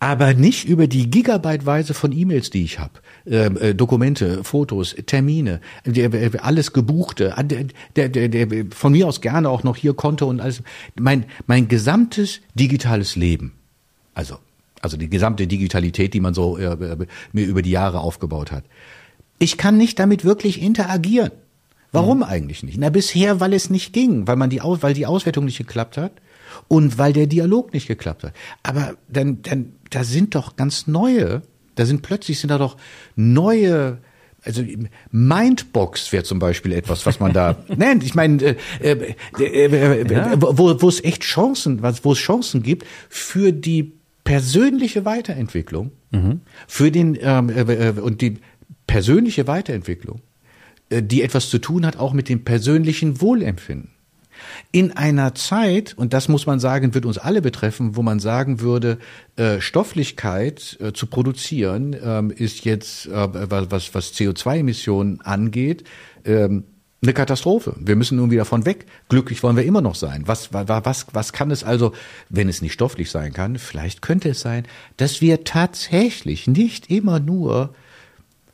[SPEAKER 4] Aber nicht über die Gigabyteweise von E-Mails, die ich habe. Ähm, äh, Dokumente, Fotos, Termine, äh, alles gebuchte, der, der, der, der, von mir aus gerne auch noch hier Konto und alles. Mein, mein gesamtes digitales Leben, also, also die gesamte Digitalität, die man so äh, äh mir über die Jahre aufgebaut hat. Ich kann nicht damit wirklich interagieren. Warum mhm. eigentlich nicht? Na, bisher, weil es nicht ging, weil man die, weil die Auswertung nicht geklappt hat und weil der Dialog nicht geklappt hat. Aber dann, dann, da sind doch ganz neue, da sind plötzlich sind da doch neue also Mindbox wäre zum Beispiel etwas, was man da nennt. Ich meine, äh, äh, äh, ja. wo, wo es echt Chancen, wo es Chancen gibt für die persönliche Weiterentwicklung, mhm. für den ähm, äh, und die persönliche Weiterentwicklung, äh, die etwas zu tun hat auch mit dem persönlichen Wohlempfinden in einer Zeit, und das muss man sagen, wird uns alle betreffen, wo man sagen würde, äh, Stofflichkeit äh, zu produzieren ähm, ist jetzt, äh, was, was CO2-Emissionen angeht, ähm, eine Katastrophe. Wir müssen nun wieder davon weg. Glücklich wollen wir immer noch sein. Was, was, was kann es also, wenn es nicht stofflich sein kann? Vielleicht könnte es sein, dass wir tatsächlich nicht immer nur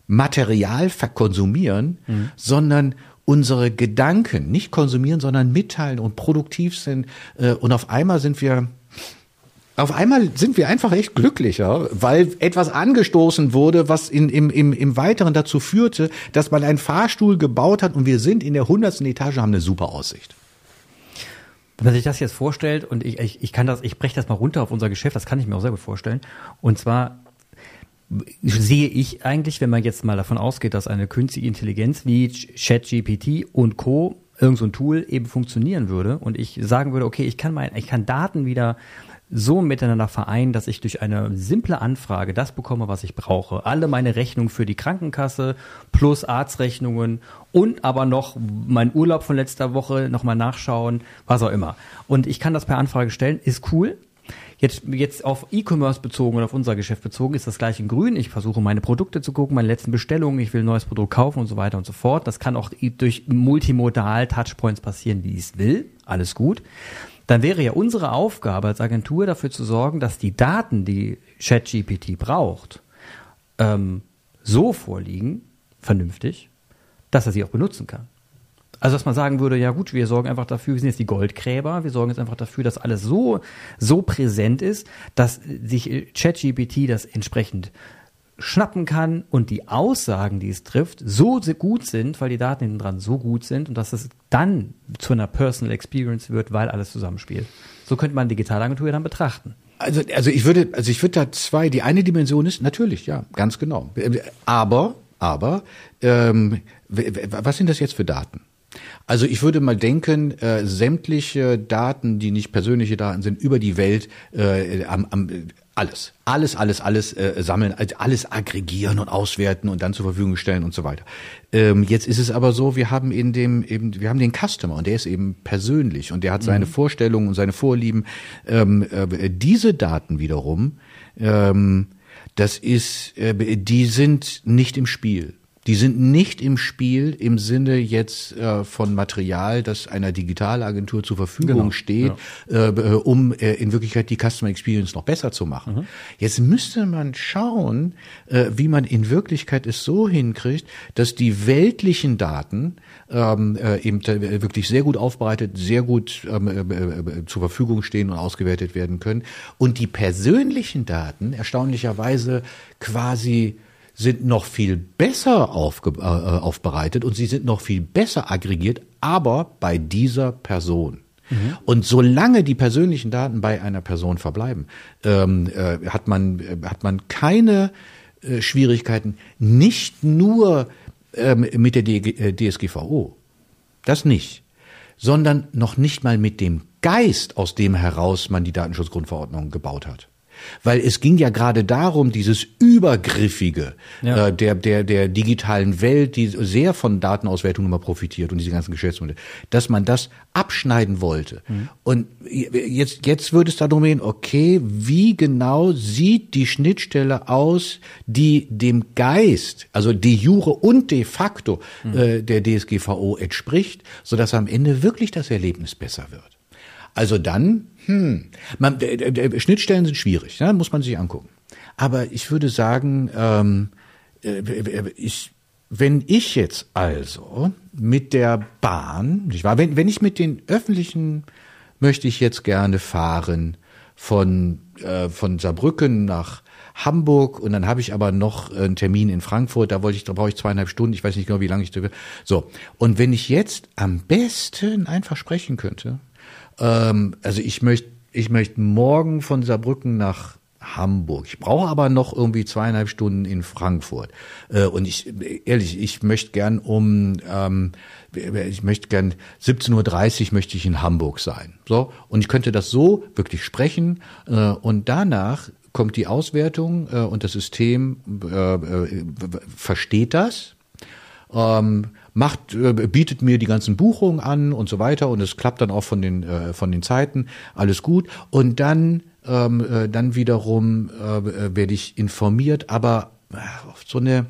[SPEAKER 4] Material verkonsumieren, mhm. sondern unsere Gedanken nicht konsumieren, sondern mitteilen und produktiv sind. Äh, und auf einmal sind wir auf einmal sind wir einfach echt glücklicher, weil etwas angestoßen wurde, was in, im, im, im Weiteren dazu führte, dass man einen Fahrstuhl gebaut hat und wir sind in der hundertsten Etage, haben eine super Aussicht.
[SPEAKER 3] Wenn man sich das jetzt vorstellt und ich, ich, ich kann das, ich breche das mal runter auf unser Geschäft, das kann ich mir auch sehr gut vorstellen. Und zwar sehe ich eigentlich, wenn man jetzt mal davon ausgeht, dass eine künstliche Intelligenz wie ChatGPT und Co. irgend so ein Tool eben funktionieren würde und ich sagen würde, okay, ich kann mein, ich kann Daten wieder so miteinander vereinen, dass ich durch eine simple Anfrage das bekomme, was ich brauche. Alle meine Rechnungen für die Krankenkasse plus Arztrechnungen und aber noch mein Urlaub von letzter Woche nochmal nachschauen, was auch immer. Und ich kann das per Anfrage stellen, ist cool. Jetzt, jetzt auf E-Commerce bezogen oder auf unser Geschäft bezogen ist das gleich in grün. Ich versuche meine Produkte zu gucken, meine letzten Bestellungen, ich will ein neues Produkt kaufen und so weiter und so fort. Das kann auch durch multimodal Touchpoints passieren, wie ich es will. Alles gut. Dann wäre ja unsere Aufgabe als Agentur dafür zu sorgen, dass die Daten, die ChatGPT braucht, ähm, so vorliegen, vernünftig, dass er sie auch benutzen kann. Also dass man sagen würde, ja gut, wir sorgen einfach dafür, wir sind jetzt die Goldgräber, wir sorgen jetzt einfach dafür, dass alles so, so präsent ist, dass sich äh, ChatGPT das entsprechend schnappen kann und die Aussagen, die es trifft, so gut sind, weil die Daten hinten dran so gut sind und dass es dann zu einer Personal Experience wird, weil alles zusammenspielt. So könnte man Digitalagentur dann betrachten.
[SPEAKER 4] Also, also ich würde, also ich würde da zwei. Die eine Dimension ist natürlich, ja, ganz genau. Aber, aber, ähm, was sind das jetzt für Daten? Also ich würde mal denken, äh, sämtliche Daten, die nicht persönliche Daten sind, über die Welt, äh, am, am, alles, alles, alles, alles äh, sammeln, also alles aggregieren und auswerten und dann zur Verfügung stellen und so weiter. Ähm, jetzt ist es aber so, wir haben in dem eben, wir haben den Customer und der ist eben persönlich und der hat seine mhm. Vorstellungen und seine Vorlieben. Ähm, äh, diese Daten wiederum, ähm, das ist, äh, die sind nicht im Spiel. Die sind nicht im Spiel im Sinne jetzt äh, von Material, das einer Digitalagentur zur Verfügung genau, steht, ja. äh, um äh, in Wirklichkeit die Customer Experience noch besser zu machen. Mhm. Jetzt müsste man schauen, äh, wie man in Wirklichkeit es so hinkriegt, dass die weltlichen Daten ähm, äh, eben wirklich sehr gut aufbereitet, sehr gut ähm, äh, äh, zur Verfügung stehen und ausgewertet werden können und die persönlichen Daten erstaunlicherweise quasi sind noch viel besser aufge, äh, aufbereitet und sie sind noch viel besser aggregiert, aber bei dieser Person. Mhm. Und solange die persönlichen Daten bei einer Person verbleiben, ähm, äh, hat man äh, hat man keine äh, Schwierigkeiten, nicht nur ähm, mit der DSGVO, das nicht, sondern noch nicht mal mit dem Geist, aus dem heraus man die Datenschutzgrundverordnung gebaut hat. Weil es ging ja gerade darum, dieses Übergriffige ja. äh, der, der, der digitalen Welt, die sehr von Datenauswertung immer profitiert und diese ganzen Geschäftsmodelle, dass man das abschneiden wollte. Mhm. Und jetzt, jetzt würde es darum gehen, okay, wie genau sieht die Schnittstelle aus, die dem Geist, also de jure und de facto mhm. äh, der DSGVO entspricht, sodass am Ende wirklich das Erlebnis besser wird. Also dann hm, man, Schnittstellen sind schwierig, ja, muss man sich angucken. Aber ich würde sagen, ähm, äh, ich, wenn ich jetzt also mit der Bahn, nicht wahr, wenn, wenn ich mit den öffentlichen möchte ich jetzt gerne fahren von, äh, von Saarbrücken nach Hamburg und dann habe ich aber noch einen Termin in Frankfurt, da wollte ich, da brauche ich zweieinhalb Stunden, ich weiß nicht genau, wie lange ich da will. So. Und wenn ich jetzt am besten einfach sprechen könnte, ähm, also ich möchte, ich möchte morgen von Saarbrücken nach Hamburg. Ich brauche aber noch irgendwie zweieinhalb Stunden in Frankfurt. Äh, und ich, ehrlich, ich möchte gern um, ähm, ich möchte gern 17.30 Uhr möchte ich in Hamburg sein. So. Und ich könnte das so wirklich sprechen. Äh, und danach kommt die Auswertung äh, und das System äh, versteht das. Ähm, macht, äh, bietet mir die ganzen Buchungen an und so weiter und es klappt dann auch von den, äh, von den Zeiten, alles gut. Und dann, ähm, äh, dann wiederum äh, werde ich informiert, aber auf so eine,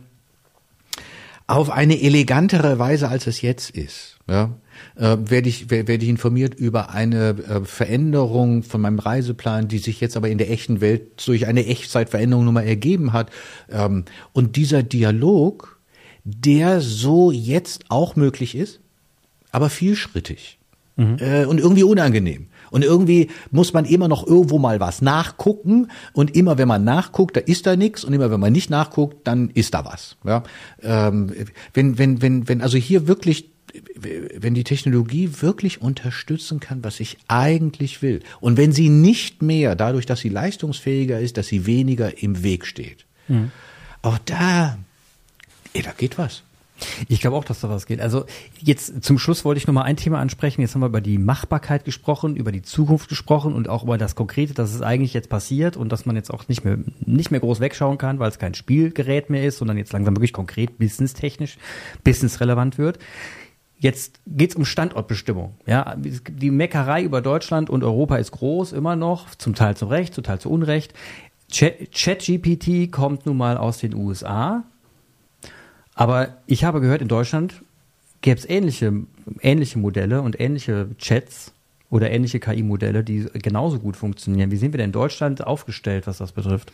[SPEAKER 4] auf eine elegantere Weise, als es jetzt ist. Ja, äh, werde ich werde ich informiert über eine äh, Veränderung von meinem Reiseplan, die sich jetzt aber in der echten Welt durch eine Echtzeitveränderung nun mal ergeben hat. Ähm, und dieser Dialog der so jetzt auch möglich ist, aber vielschrittig mhm. äh, und irgendwie unangenehm. Und irgendwie muss man immer noch irgendwo mal was nachgucken. Und immer wenn man nachguckt, da ist da nichts. Und immer wenn man nicht nachguckt, dann ist da was. Ja? Ähm, wenn, wenn, wenn, wenn also hier wirklich wenn die Technologie wirklich unterstützen kann, was ich eigentlich will, und wenn sie nicht mehr, dadurch, dass sie leistungsfähiger ist, dass sie weniger im Weg steht, mhm. auch da Ey, da geht was.
[SPEAKER 3] Ich glaube auch, dass da was geht. Also jetzt zum Schluss wollte ich noch mal ein Thema ansprechen. Jetzt haben wir über die Machbarkeit gesprochen, über die Zukunft gesprochen und auch über das Konkrete, dass es eigentlich jetzt passiert und dass man jetzt auch nicht mehr nicht mehr groß wegschauen kann, weil es kein Spielgerät mehr ist, sondern jetzt langsam wirklich konkret businesstechnisch, businessrelevant wird. Jetzt geht's um Standortbestimmung. Ja, die Meckerei über Deutschland und Europa ist groß immer noch, zum Teil zu Recht, zum Teil zu Unrecht. ChatGPT kommt nun mal aus den USA aber ich habe gehört, in Deutschland gäbe es ähnliche, ähnliche Modelle und ähnliche Chats oder ähnliche KI-Modelle, die genauso gut funktionieren. Wie sind wir denn in Deutschland aufgestellt, was das betrifft?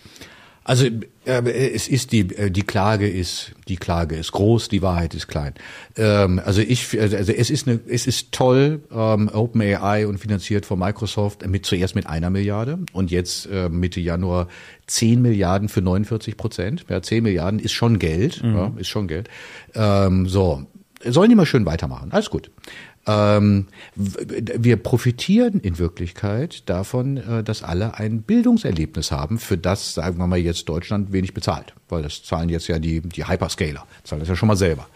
[SPEAKER 4] Also äh, es ist die äh, die Klage ist die Klage ist groß, die Wahrheit ist klein. Ähm, also ich also es ist eine es ist toll ähm, OpenAI und finanziert von Microsoft mit zuerst mit einer Milliarde und jetzt äh, Mitte Januar 10 Milliarden für 49 Prozent. Ja, 10 Milliarden ist schon Geld, mhm. ja, ist schon Geld. Ähm, so sollen die mal schön weitermachen. Alles gut. Ähm, wir profitieren in Wirklichkeit davon, äh, dass alle ein Bildungserlebnis haben, für das, sagen wir mal, jetzt Deutschland wenig bezahlt. Weil das zahlen jetzt ja die, die Hyperscaler, zahlen das ja schon mal selber.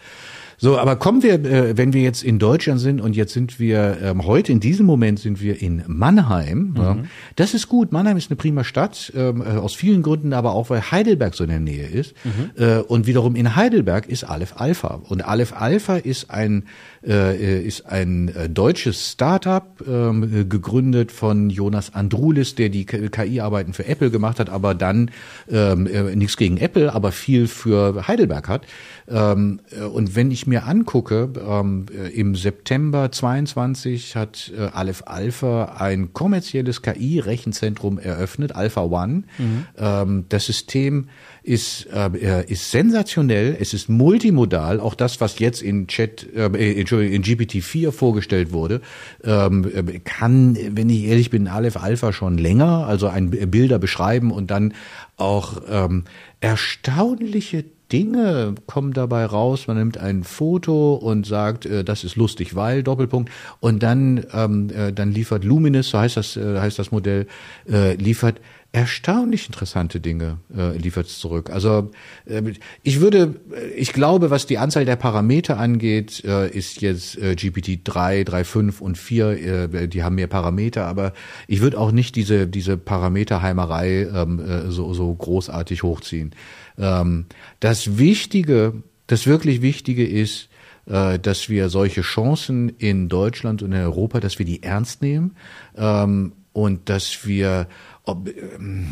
[SPEAKER 4] So, aber kommen wir, äh, wenn wir jetzt in Deutschland sind und jetzt sind wir, ähm, heute in diesem Moment sind wir in Mannheim. Mhm. Ja, das ist gut. Mannheim ist eine prima Stadt, ähm, äh, aus vielen Gründen, aber auch weil Heidelberg so in der Nähe ist. Mhm. Äh, und wiederum in Heidelberg ist Aleph Alpha. Und Aleph Alpha ist ein, äh, ist ein äh, deutsches Startup, äh, gegründet von Jonas Andrulis, der die KI-Arbeiten für Apple gemacht hat, aber dann ähm, äh, nichts gegen Apple, aber viel für Heidelberg hat. Ähm, äh, und wenn ich mir angucke, ähm, äh, im September 22 hat äh, Aleph Alpha ein kommerzielles KI-Rechenzentrum eröffnet, Alpha One. Mhm. Ähm, das System ist, äh, ist sensationell, es ist multimodal, auch das, was jetzt in Chat, äh, Entschuldigung, in GPT-4 vorgestellt wurde, ähm, kann, wenn ich ehrlich bin, Aleph Alpha schon länger, also ein Bilder beschreiben und dann auch ähm, erstaunliche Dinge kommen dabei raus. Man nimmt ein Foto und sagt, äh, das ist lustig, weil Doppelpunkt. Und dann, ähm, äh, dann liefert Luminous, so heißt das, äh, heißt das Modell, äh, liefert erstaunlich interessante Dinge äh, liefert es zurück. Also äh, ich würde, ich glaube, was die Anzahl der Parameter angeht, äh, ist jetzt äh, GPT 3, 3.5 und 4, äh, die haben mehr Parameter, aber ich würde auch nicht diese diese Parameterheimerei ähm, äh, so so großartig hochziehen. Ähm, das Wichtige, das wirklich Wichtige ist, äh, dass wir solche Chancen in Deutschland und in Europa, dass wir die ernst nehmen ähm, und dass wir, ob, ähm,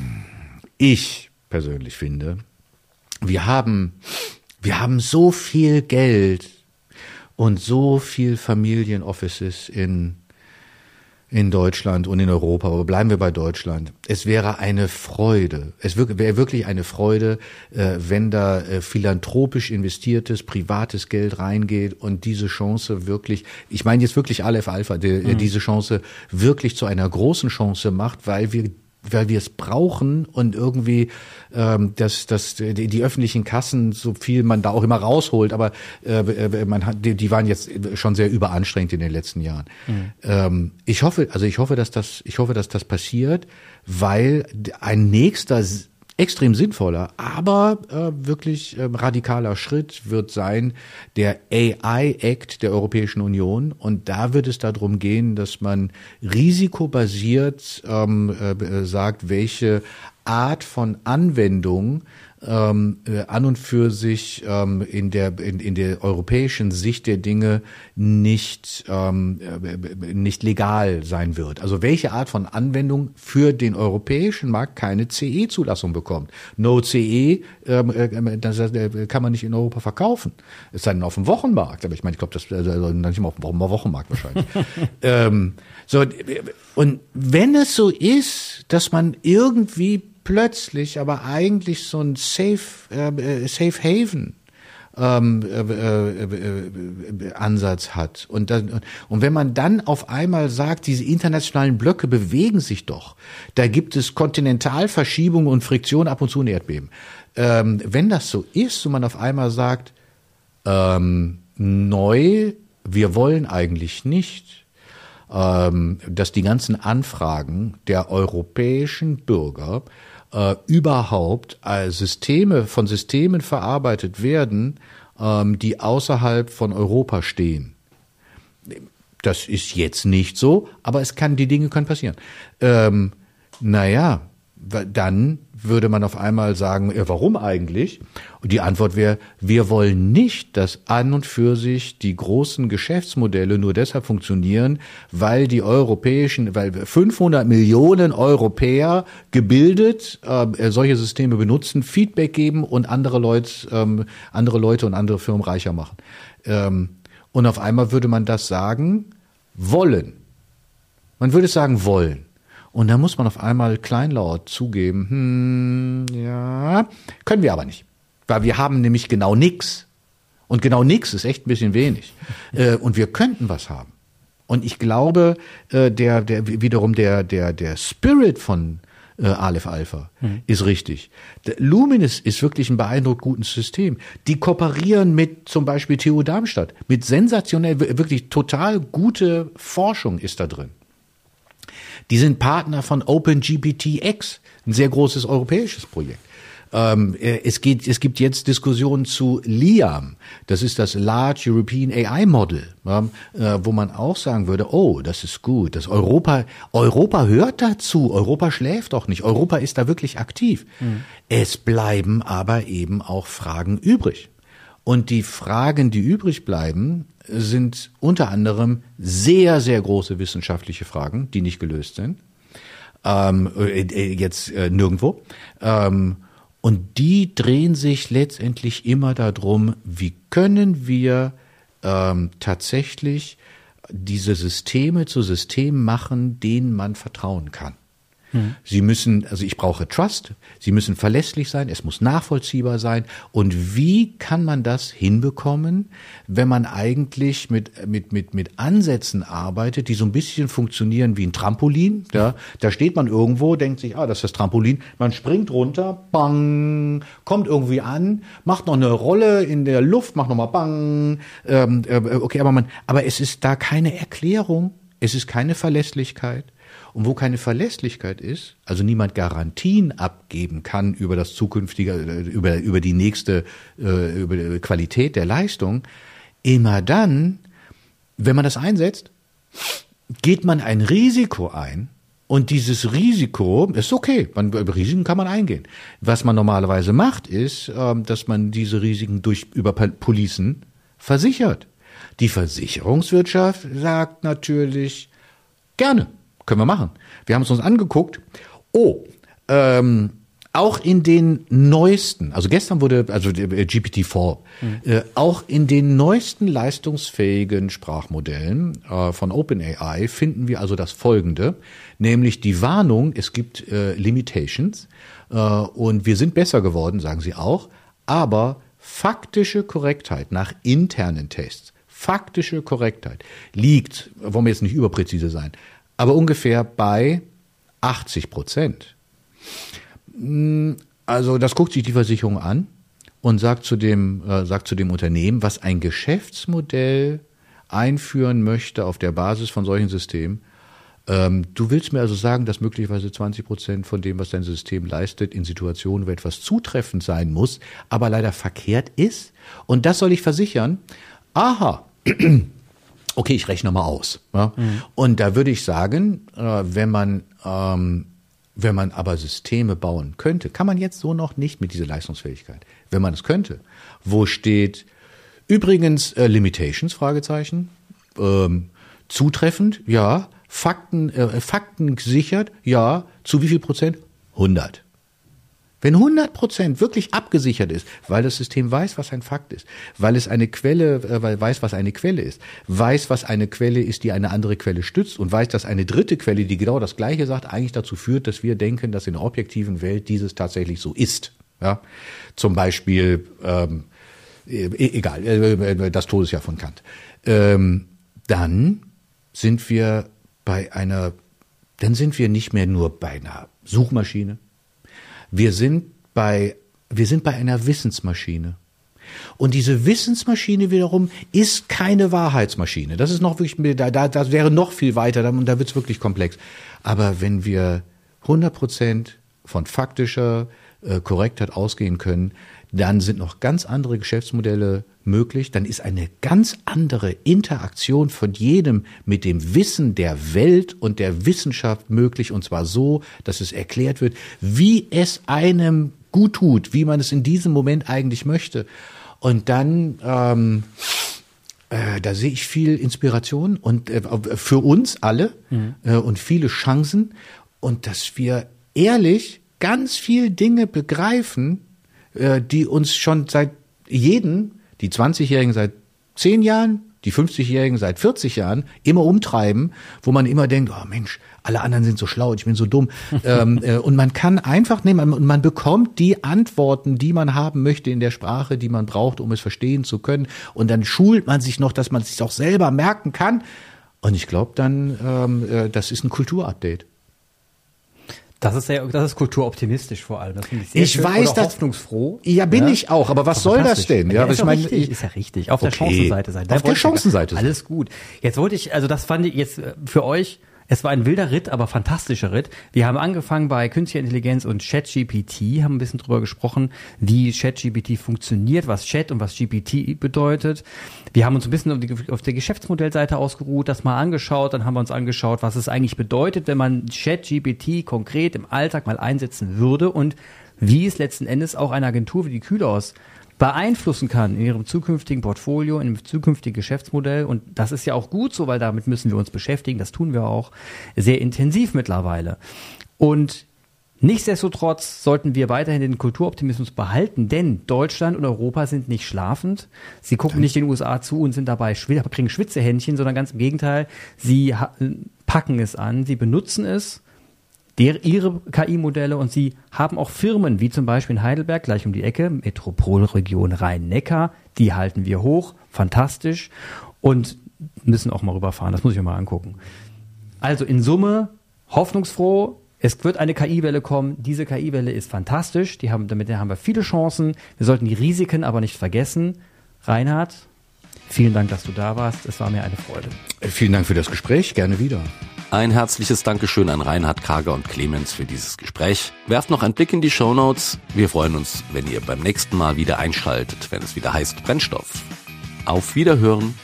[SPEAKER 4] ich persönlich finde, wir haben, wir haben so viel Geld und so viel Familienoffices in in Deutschland und in Europa, aber bleiben wir bei Deutschland. Es wäre eine Freude, es wäre wirklich eine Freude, äh, wenn da äh, philanthropisch investiertes, privates Geld reingeht und diese Chance wirklich, ich meine jetzt wirklich Aleph Alpha, mhm. diese Chance wirklich zu einer großen Chance macht, weil wir weil wir es brauchen und irgendwie ähm, dass dass die, die öffentlichen Kassen so viel man da auch immer rausholt, aber äh, äh, man hat die, die waren jetzt schon sehr überanstrengend in den letzten Jahren. Mhm. Ähm, ich hoffe, also ich hoffe, dass das ich hoffe, dass das passiert, weil ein nächster extrem sinnvoller, aber äh, wirklich äh, radikaler Schritt wird sein der AI Act der Europäischen Union. Und da wird es darum gehen, dass man risikobasiert ähm, äh, sagt, welche Art von Anwendung ähm, äh, an und für sich ähm, in der in, in der europäischen Sicht der Dinge nicht ähm, äh, nicht legal sein wird. Also welche Art von Anwendung für den europäischen Markt keine CE-Zulassung bekommt. No CE, ähm, äh, das kann man nicht in Europa verkaufen. Es sei denn auf dem Wochenmarkt, aber ich meine, ich glaube, das also nicht mal auf dem Wochenmarkt wahrscheinlich. ähm, so und wenn es so ist, dass man irgendwie plötzlich aber eigentlich so ein Safe, äh, Safe Haven ähm, äh, äh, äh, Ansatz hat. Und, dann, und wenn man dann auf einmal sagt, diese internationalen Blöcke bewegen sich doch, da gibt es Kontinentalverschiebungen und Friktion, ab und zu ein Erdbeben. Ähm, wenn das so ist und man auf einmal sagt, ähm, neu, wir wollen eigentlich nicht, ähm, dass die ganzen Anfragen der europäischen Bürger äh, überhaupt als Systeme von Systemen verarbeitet werden, ähm, die außerhalb von Europa stehen. Das ist jetzt nicht so, aber es kann, die Dinge können passieren. Ähm, naja, dann würde man auf einmal sagen, ja, warum eigentlich? Und die Antwort wäre, wir wollen nicht, dass an und für sich die großen Geschäftsmodelle nur deshalb funktionieren, weil die europäischen, weil 500 Millionen Europäer gebildet äh, solche Systeme benutzen, Feedback geben und andere Leute, ähm, andere Leute und andere Firmen reicher machen. Ähm, und auf einmal würde man das sagen wollen. Man würde sagen wollen. Und da muss man auf einmal kleinlaut zugeben, hm, ja, können wir aber nicht. Weil wir haben nämlich genau nix. Und genau nix ist echt ein bisschen wenig. Äh, und wir könnten was haben. Und ich glaube, äh, der, der, wiederum der, der, der Spirit von äh, Aleph Alpha mhm. ist richtig. Der Luminous ist wirklich ein beeindruckend gutes System. Die kooperieren mit zum Beispiel TU Darmstadt. Mit sensationell, wirklich total gute Forschung ist da drin. Die sind Partner von OpenGPTX, ein sehr großes europäisches Projekt. Ähm, äh, es, geht, es gibt jetzt Diskussionen zu LIAM, das ist das Large European AI Model, äh, wo man auch sagen würde, oh, das ist gut, das Europa, Europa hört dazu, Europa schläft doch nicht, Europa ist da wirklich aktiv. Mhm. Es bleiben aber eben auch Fragen übrig. Und die Fragen, die übrig bleiben, sind unter anderem sehr, sehr große wissenschaftliche Fragen, die nicht gelöst sind. Ähm, äh, äh, jetzt äh, nirgendwo. Ähm, und die drehen sich letztendlich immer darum, wie können wir ähm, tatsächlich diese Systeme zu Systemen machen, denen man vertrauen kann. Mhm. Sie müssen, also ich brauche Trust, sie müssen verlässlich sein, es muss nachvollziehbar sein. Und wie kann man das hinbekommen, wenn man eigentlich mit, mit, mit, mit Ansätzen arbeitet, die so ein bisschen funktionieren wie ein Trampolin? Ja? Da steht man irgendwo, denkt sich, ah, das ist das Trampolin, man springt runter, bang, kommt irgendwie an, macht noch eine Rolle in der Luft, macht nochmal bang, ähm, äh, okay, aber man, aber es ist da keine Erklärung, es ist keine Verlässlichkeit. Und wo keine Verlässlichkeit ist, also niemand Garantien abgeben kann über das zukünftige, äh, über, über die nächste, äh, über die Qualität der Leistung, immer dann, wenn man das einsetzt, geht man ein Risiko ein, und dieses Risiko ist okay, man, Risiken kann man eingehen. Was man normalerweise macht, ist, ähm, dass man diese Risiken durch über Policen versichert. Die Versicherungswirtschaft sagt natürlich gerne. Können wir machen. Wir haben es uns angeguckt. Oh, ähm, auch in den neuesten, also gestern wurde, also GPT-4, mhm. äh, auch in den neuesten leistungsfähigen Sprachmodellen äh, von OpenAI finden wir also das Folgende, nämlich die Warnung, es gibt äh, Limitations äh, und wir sind besser geworden, sagen sie auch, aber faktische Korrektheit nach internen Tests, faktische Korrektheit liegt, wollen wir jetzt nicht überpräzise sein, aber ungefähr bei 80 Prozent. Hm, also das guckt sich die Versicherung an und sagt zu dem, äh, sagt zu dem Unternehmen, was ein Geschäftsmodell einführen möchte auf der Basis von solchen Systemen. Ähm, du willst mir also sagen, dass möglicherweise 20 Prozent von dem, was dein System leistet, in Situationen, wo etwas zutreffend sein muss, aber leider verkehrt ist? Und das soll ich versichern? Aha, okay, ich rechne mal aus. Ja? Mhm. Und da würde ich sagen, äh, wenn man ähm, wenn man aber Systeme bauen könnte, kann man jetzt so noch nicht mit dieser Leistungsfähigkeit. Wenn man es könnte, wo steht übrigens äh, Limitations Fragezeichen ähm, zutreffend, ja, Fakten äh, Fakten gesichert, ja, zu wie viel Prozent? 100. Wenn 100 Prozent wirklich abgesichert ist, weil das System weiß, was ein Fakt ist, weil es eine Quelle, äh, weil weiß, was eine Quelle ist, weiß, was eine Quelle ist, die eine andere Quelle stützt und weiß, dass eine dritte Quelle, die genau das Gleiche sagt, eigentlich dazu führt, dass wir denken, dass in der objektiven Welt dieses tatsächlich so ist. Ja, zum Beispiel, ähm, e, egal, äh, äh, das Todesjahr von Kant. Ähm, dann sind wir bei einer, dann sind wir nicht mehr nur bei einer Suchmaschine, wir sind bei, wir sind bei einer Wissensmaschine. Und diese Wissensmaschine wiederum ist keine Wahrheitsmaschine. Das ist noch wirklich, da, da, das wäre noch viel weiter, und da wird es wirklich komplex. Aber wenn wir 100 Prozent von faktischer äh, Korrektheit ausgehen können, dann sind noch ganz andere Geschäftsmodelle möglich, dann ist eine ganz andere Interaktion von jedem mit dem Wissen der Welt und der Wissenschaft möglich, und zwar so, dass es erklärt wird, wie es einem gut tut, wie man es in diesem Moment eigentlich möchte. Und dann, ähm, äh, da sehe ich viel Inspiration und äh, für uns alle mhm. äh, und viele Chancen und dass wir ehrlich ganz viel Dinge begreifen, äh, die uns schon seit jeden, die 20-Jährigen seit 10 Jahren, die 50-Jährigen seit 40 Jahren immer umtreiben, wo man immer denkt, oh Mensch, alle anderen sind so schlau, ich bin so dumm. ähm, äh, und man kann einfach nehmen und man bekommt die Antworten, die man haben möchte in der Sprache, die man braucht, um es verstehen zu können. Und dann schult man sich noch, dass man es sich auch selber merken kann. Und ich glaube dann, ähm, äh, das ist ein Kulturupdate.
[SPEAKER 3] Das ist sehr, das ist kulturoptimistisch vor allem. Das ich sehr
[SPEAKER 4] ich schön weiß,
[SPEAKER 3] oder hoffnungsfroh.
[SPEAKER 4] Ja, bin ja? ich auch. Aber was soll das denn?
[SPEAKER 3] Ja, ja ist, ich meine, richtig, ist ja richtig. Auf okay. der Chancenseite sein.
[SPEAKER 4] Auf der Chancenseite.
[SPEAKER 3] Alles gut. Jetzt wollte ich, also das fand ich jetzt äh, für euch es war ein wilder Ritt, aber fantastischer Ritt. Wir haben angefangen bei Künstlicher Intelligenz und ChatGPT, haben ein bisschen drüber gesprochen, wie ChatGPT funktioniert, was Chat und was GPT bedeutet. Wir haben uns ein bisschen auf, die, auf der Geschäftsmodellseite ausgeruht, das mal angeschaut, dann haben wir uns angeschaut, was es eigentlich bedeutet, wenn man ChatGPT konkret im Alltag mal einsetzen würde und wie es letzten Endes auch eine Agentur wie die Kühlhaus beeinflussen kann in ihrem zukünftigen Portfolio, in ihrem zukünftigen Geschäftsmodell. Und das ist ja auch gut so, weil damit müssen wir uns beschäftigen. Das tun wir auch sehr intensiv mittlerweile. Und Nichtsdestotrotz sollten wir weiterhin den Kulturoptimismus behalten, denn Deutschland und Europa sind nicht schlafend. Sie gucken nicht den USA zu und sind dabei, kriegen Schwitzehändchen, sondern ganz im Gegenteil, sie packen es an, sie benutzen es der, ihre KI-Modelle und sie haben auch Firmen, wie zum Beispiel in Heidelberg, gleich um die Ecke, Metropolregion Rhein-Neckar, die halten wir hoch, fantastisch und müssen auch mal rüberfahren, das muss ich mir mal angucken. Also in Summe hoffnungsfroh, es wird eine KI-Welle kommen. Diese KI-Welle ist fantastisch. Die haben, damit haben wir viele Chancen. Wir sollten die Risiken aber nicht vergessen. Reinhard, vielen Dank, dass du da warst. Es war mir eine Freude.
[SPEAKER 4] Vielen Dank für das Gespräch. Gerne wieder.
[SPEAKER 1] Ein herzliches Dankeschön an Reinhard Karger und Clemens für dieses Gespräch. Werft noch einen Blick in die Show Notes. Wir freuen uns, wenn ihr beim nächsten Mal wieder einschaltet, wenn es wieder heißt Brennstoff. Auf Wiederhören.